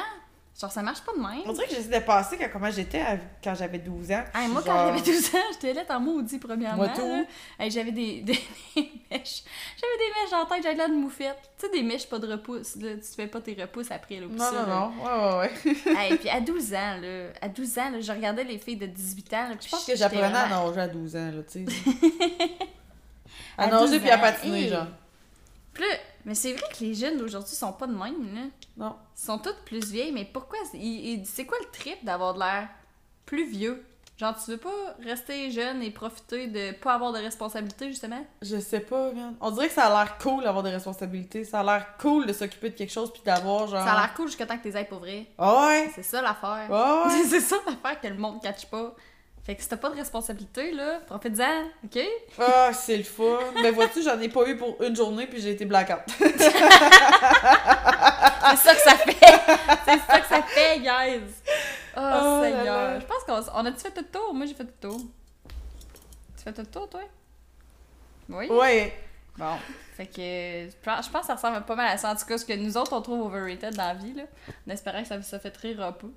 Genre, ça marche pas de même. On dirait que j'essaie de passer comment j'étais à- quand j'avais 12 ans. Hey, moi, quand j'avais 12 ans, j'étais là en maudit, premièrement. Moi. Hey, j'avais des, des, des mèches. J'avais des mèches la tête, j'avais l'air de moufette. Tu sais, des mèches pas de repousse. Là. Tu fais pas tes repousses après. Là, Non, ça, non, là. non. Ouais, ouais, ouais. Hey, puis à 12 ans, là, à 12 ans, là, je regardais les filles de 18 ans. là, puis Je pense que j'étais j'apprenais à nager à 12 ans, là, tu sais. à À nager 12 puis à patiner, hey. genre. Puis là, mais c'est vrai que les jeunes d'aujourd'hui sont pas de même, là. Non. Ils sont toutes plus vieilles, mais pourquoi? C'est quoi le trip d'avoir de l'air plus vieux? Genre, tu veux pas rester jeune et profiter de pas avoir de responsabilité, justement? Je sais pas, man. On dirait que ça a l'air cool d'avoir des responsabilités. Ça a l'air cool de s'occuper de quelque chose puis d'avoir, genre. Ça a l'air cool jusqu'à temps que t'es aies pour vrai. Ah ouais? C'est ça l'affaire. Ah ouais? c'est ça l'affaire que le monde catch pas. Fait que si t'as pas de responsabilité, là, profite-en, ok? Ah, c'est le fun. Mais vois-tu, j'en ai pas eu pour une journée puis j'ai été blackout. C'est ça que ça fait! C'est ça que ça fait, guys! Oh, Oh là Seigneur! là. Je pense qu'on on a-tu fait tout le tour? Moi, j'ai fait tout le tour. Tu fais tout le tour, toi? Oui? Ouais. Bon, fait que je pense je pense que ça ressemble pas mal à ça. En tout cas, ce que nous autres, on trouve overrated dans la vie, là, en espérant que ça vous a fait rire un peu.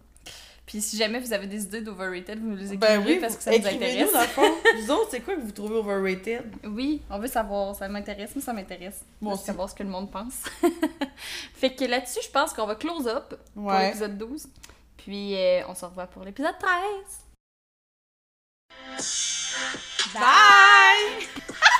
Puis si jamais vous avez des idées d'overrated, vous nous les écrivez Ben oui, parce que ça nous intéresse. dans le fond. Vous autres, c'est quoi que vous trouvez overrated? Oui, on veut savoir, ça m'intéresse, moi ça m'intéresse. Aussi. savoir ce que le monde pense. fait que là-dessus, je pense qu'on va close up pour l'épisode 12. Puis euh, on se revoit pour l'épisode 13. Bye!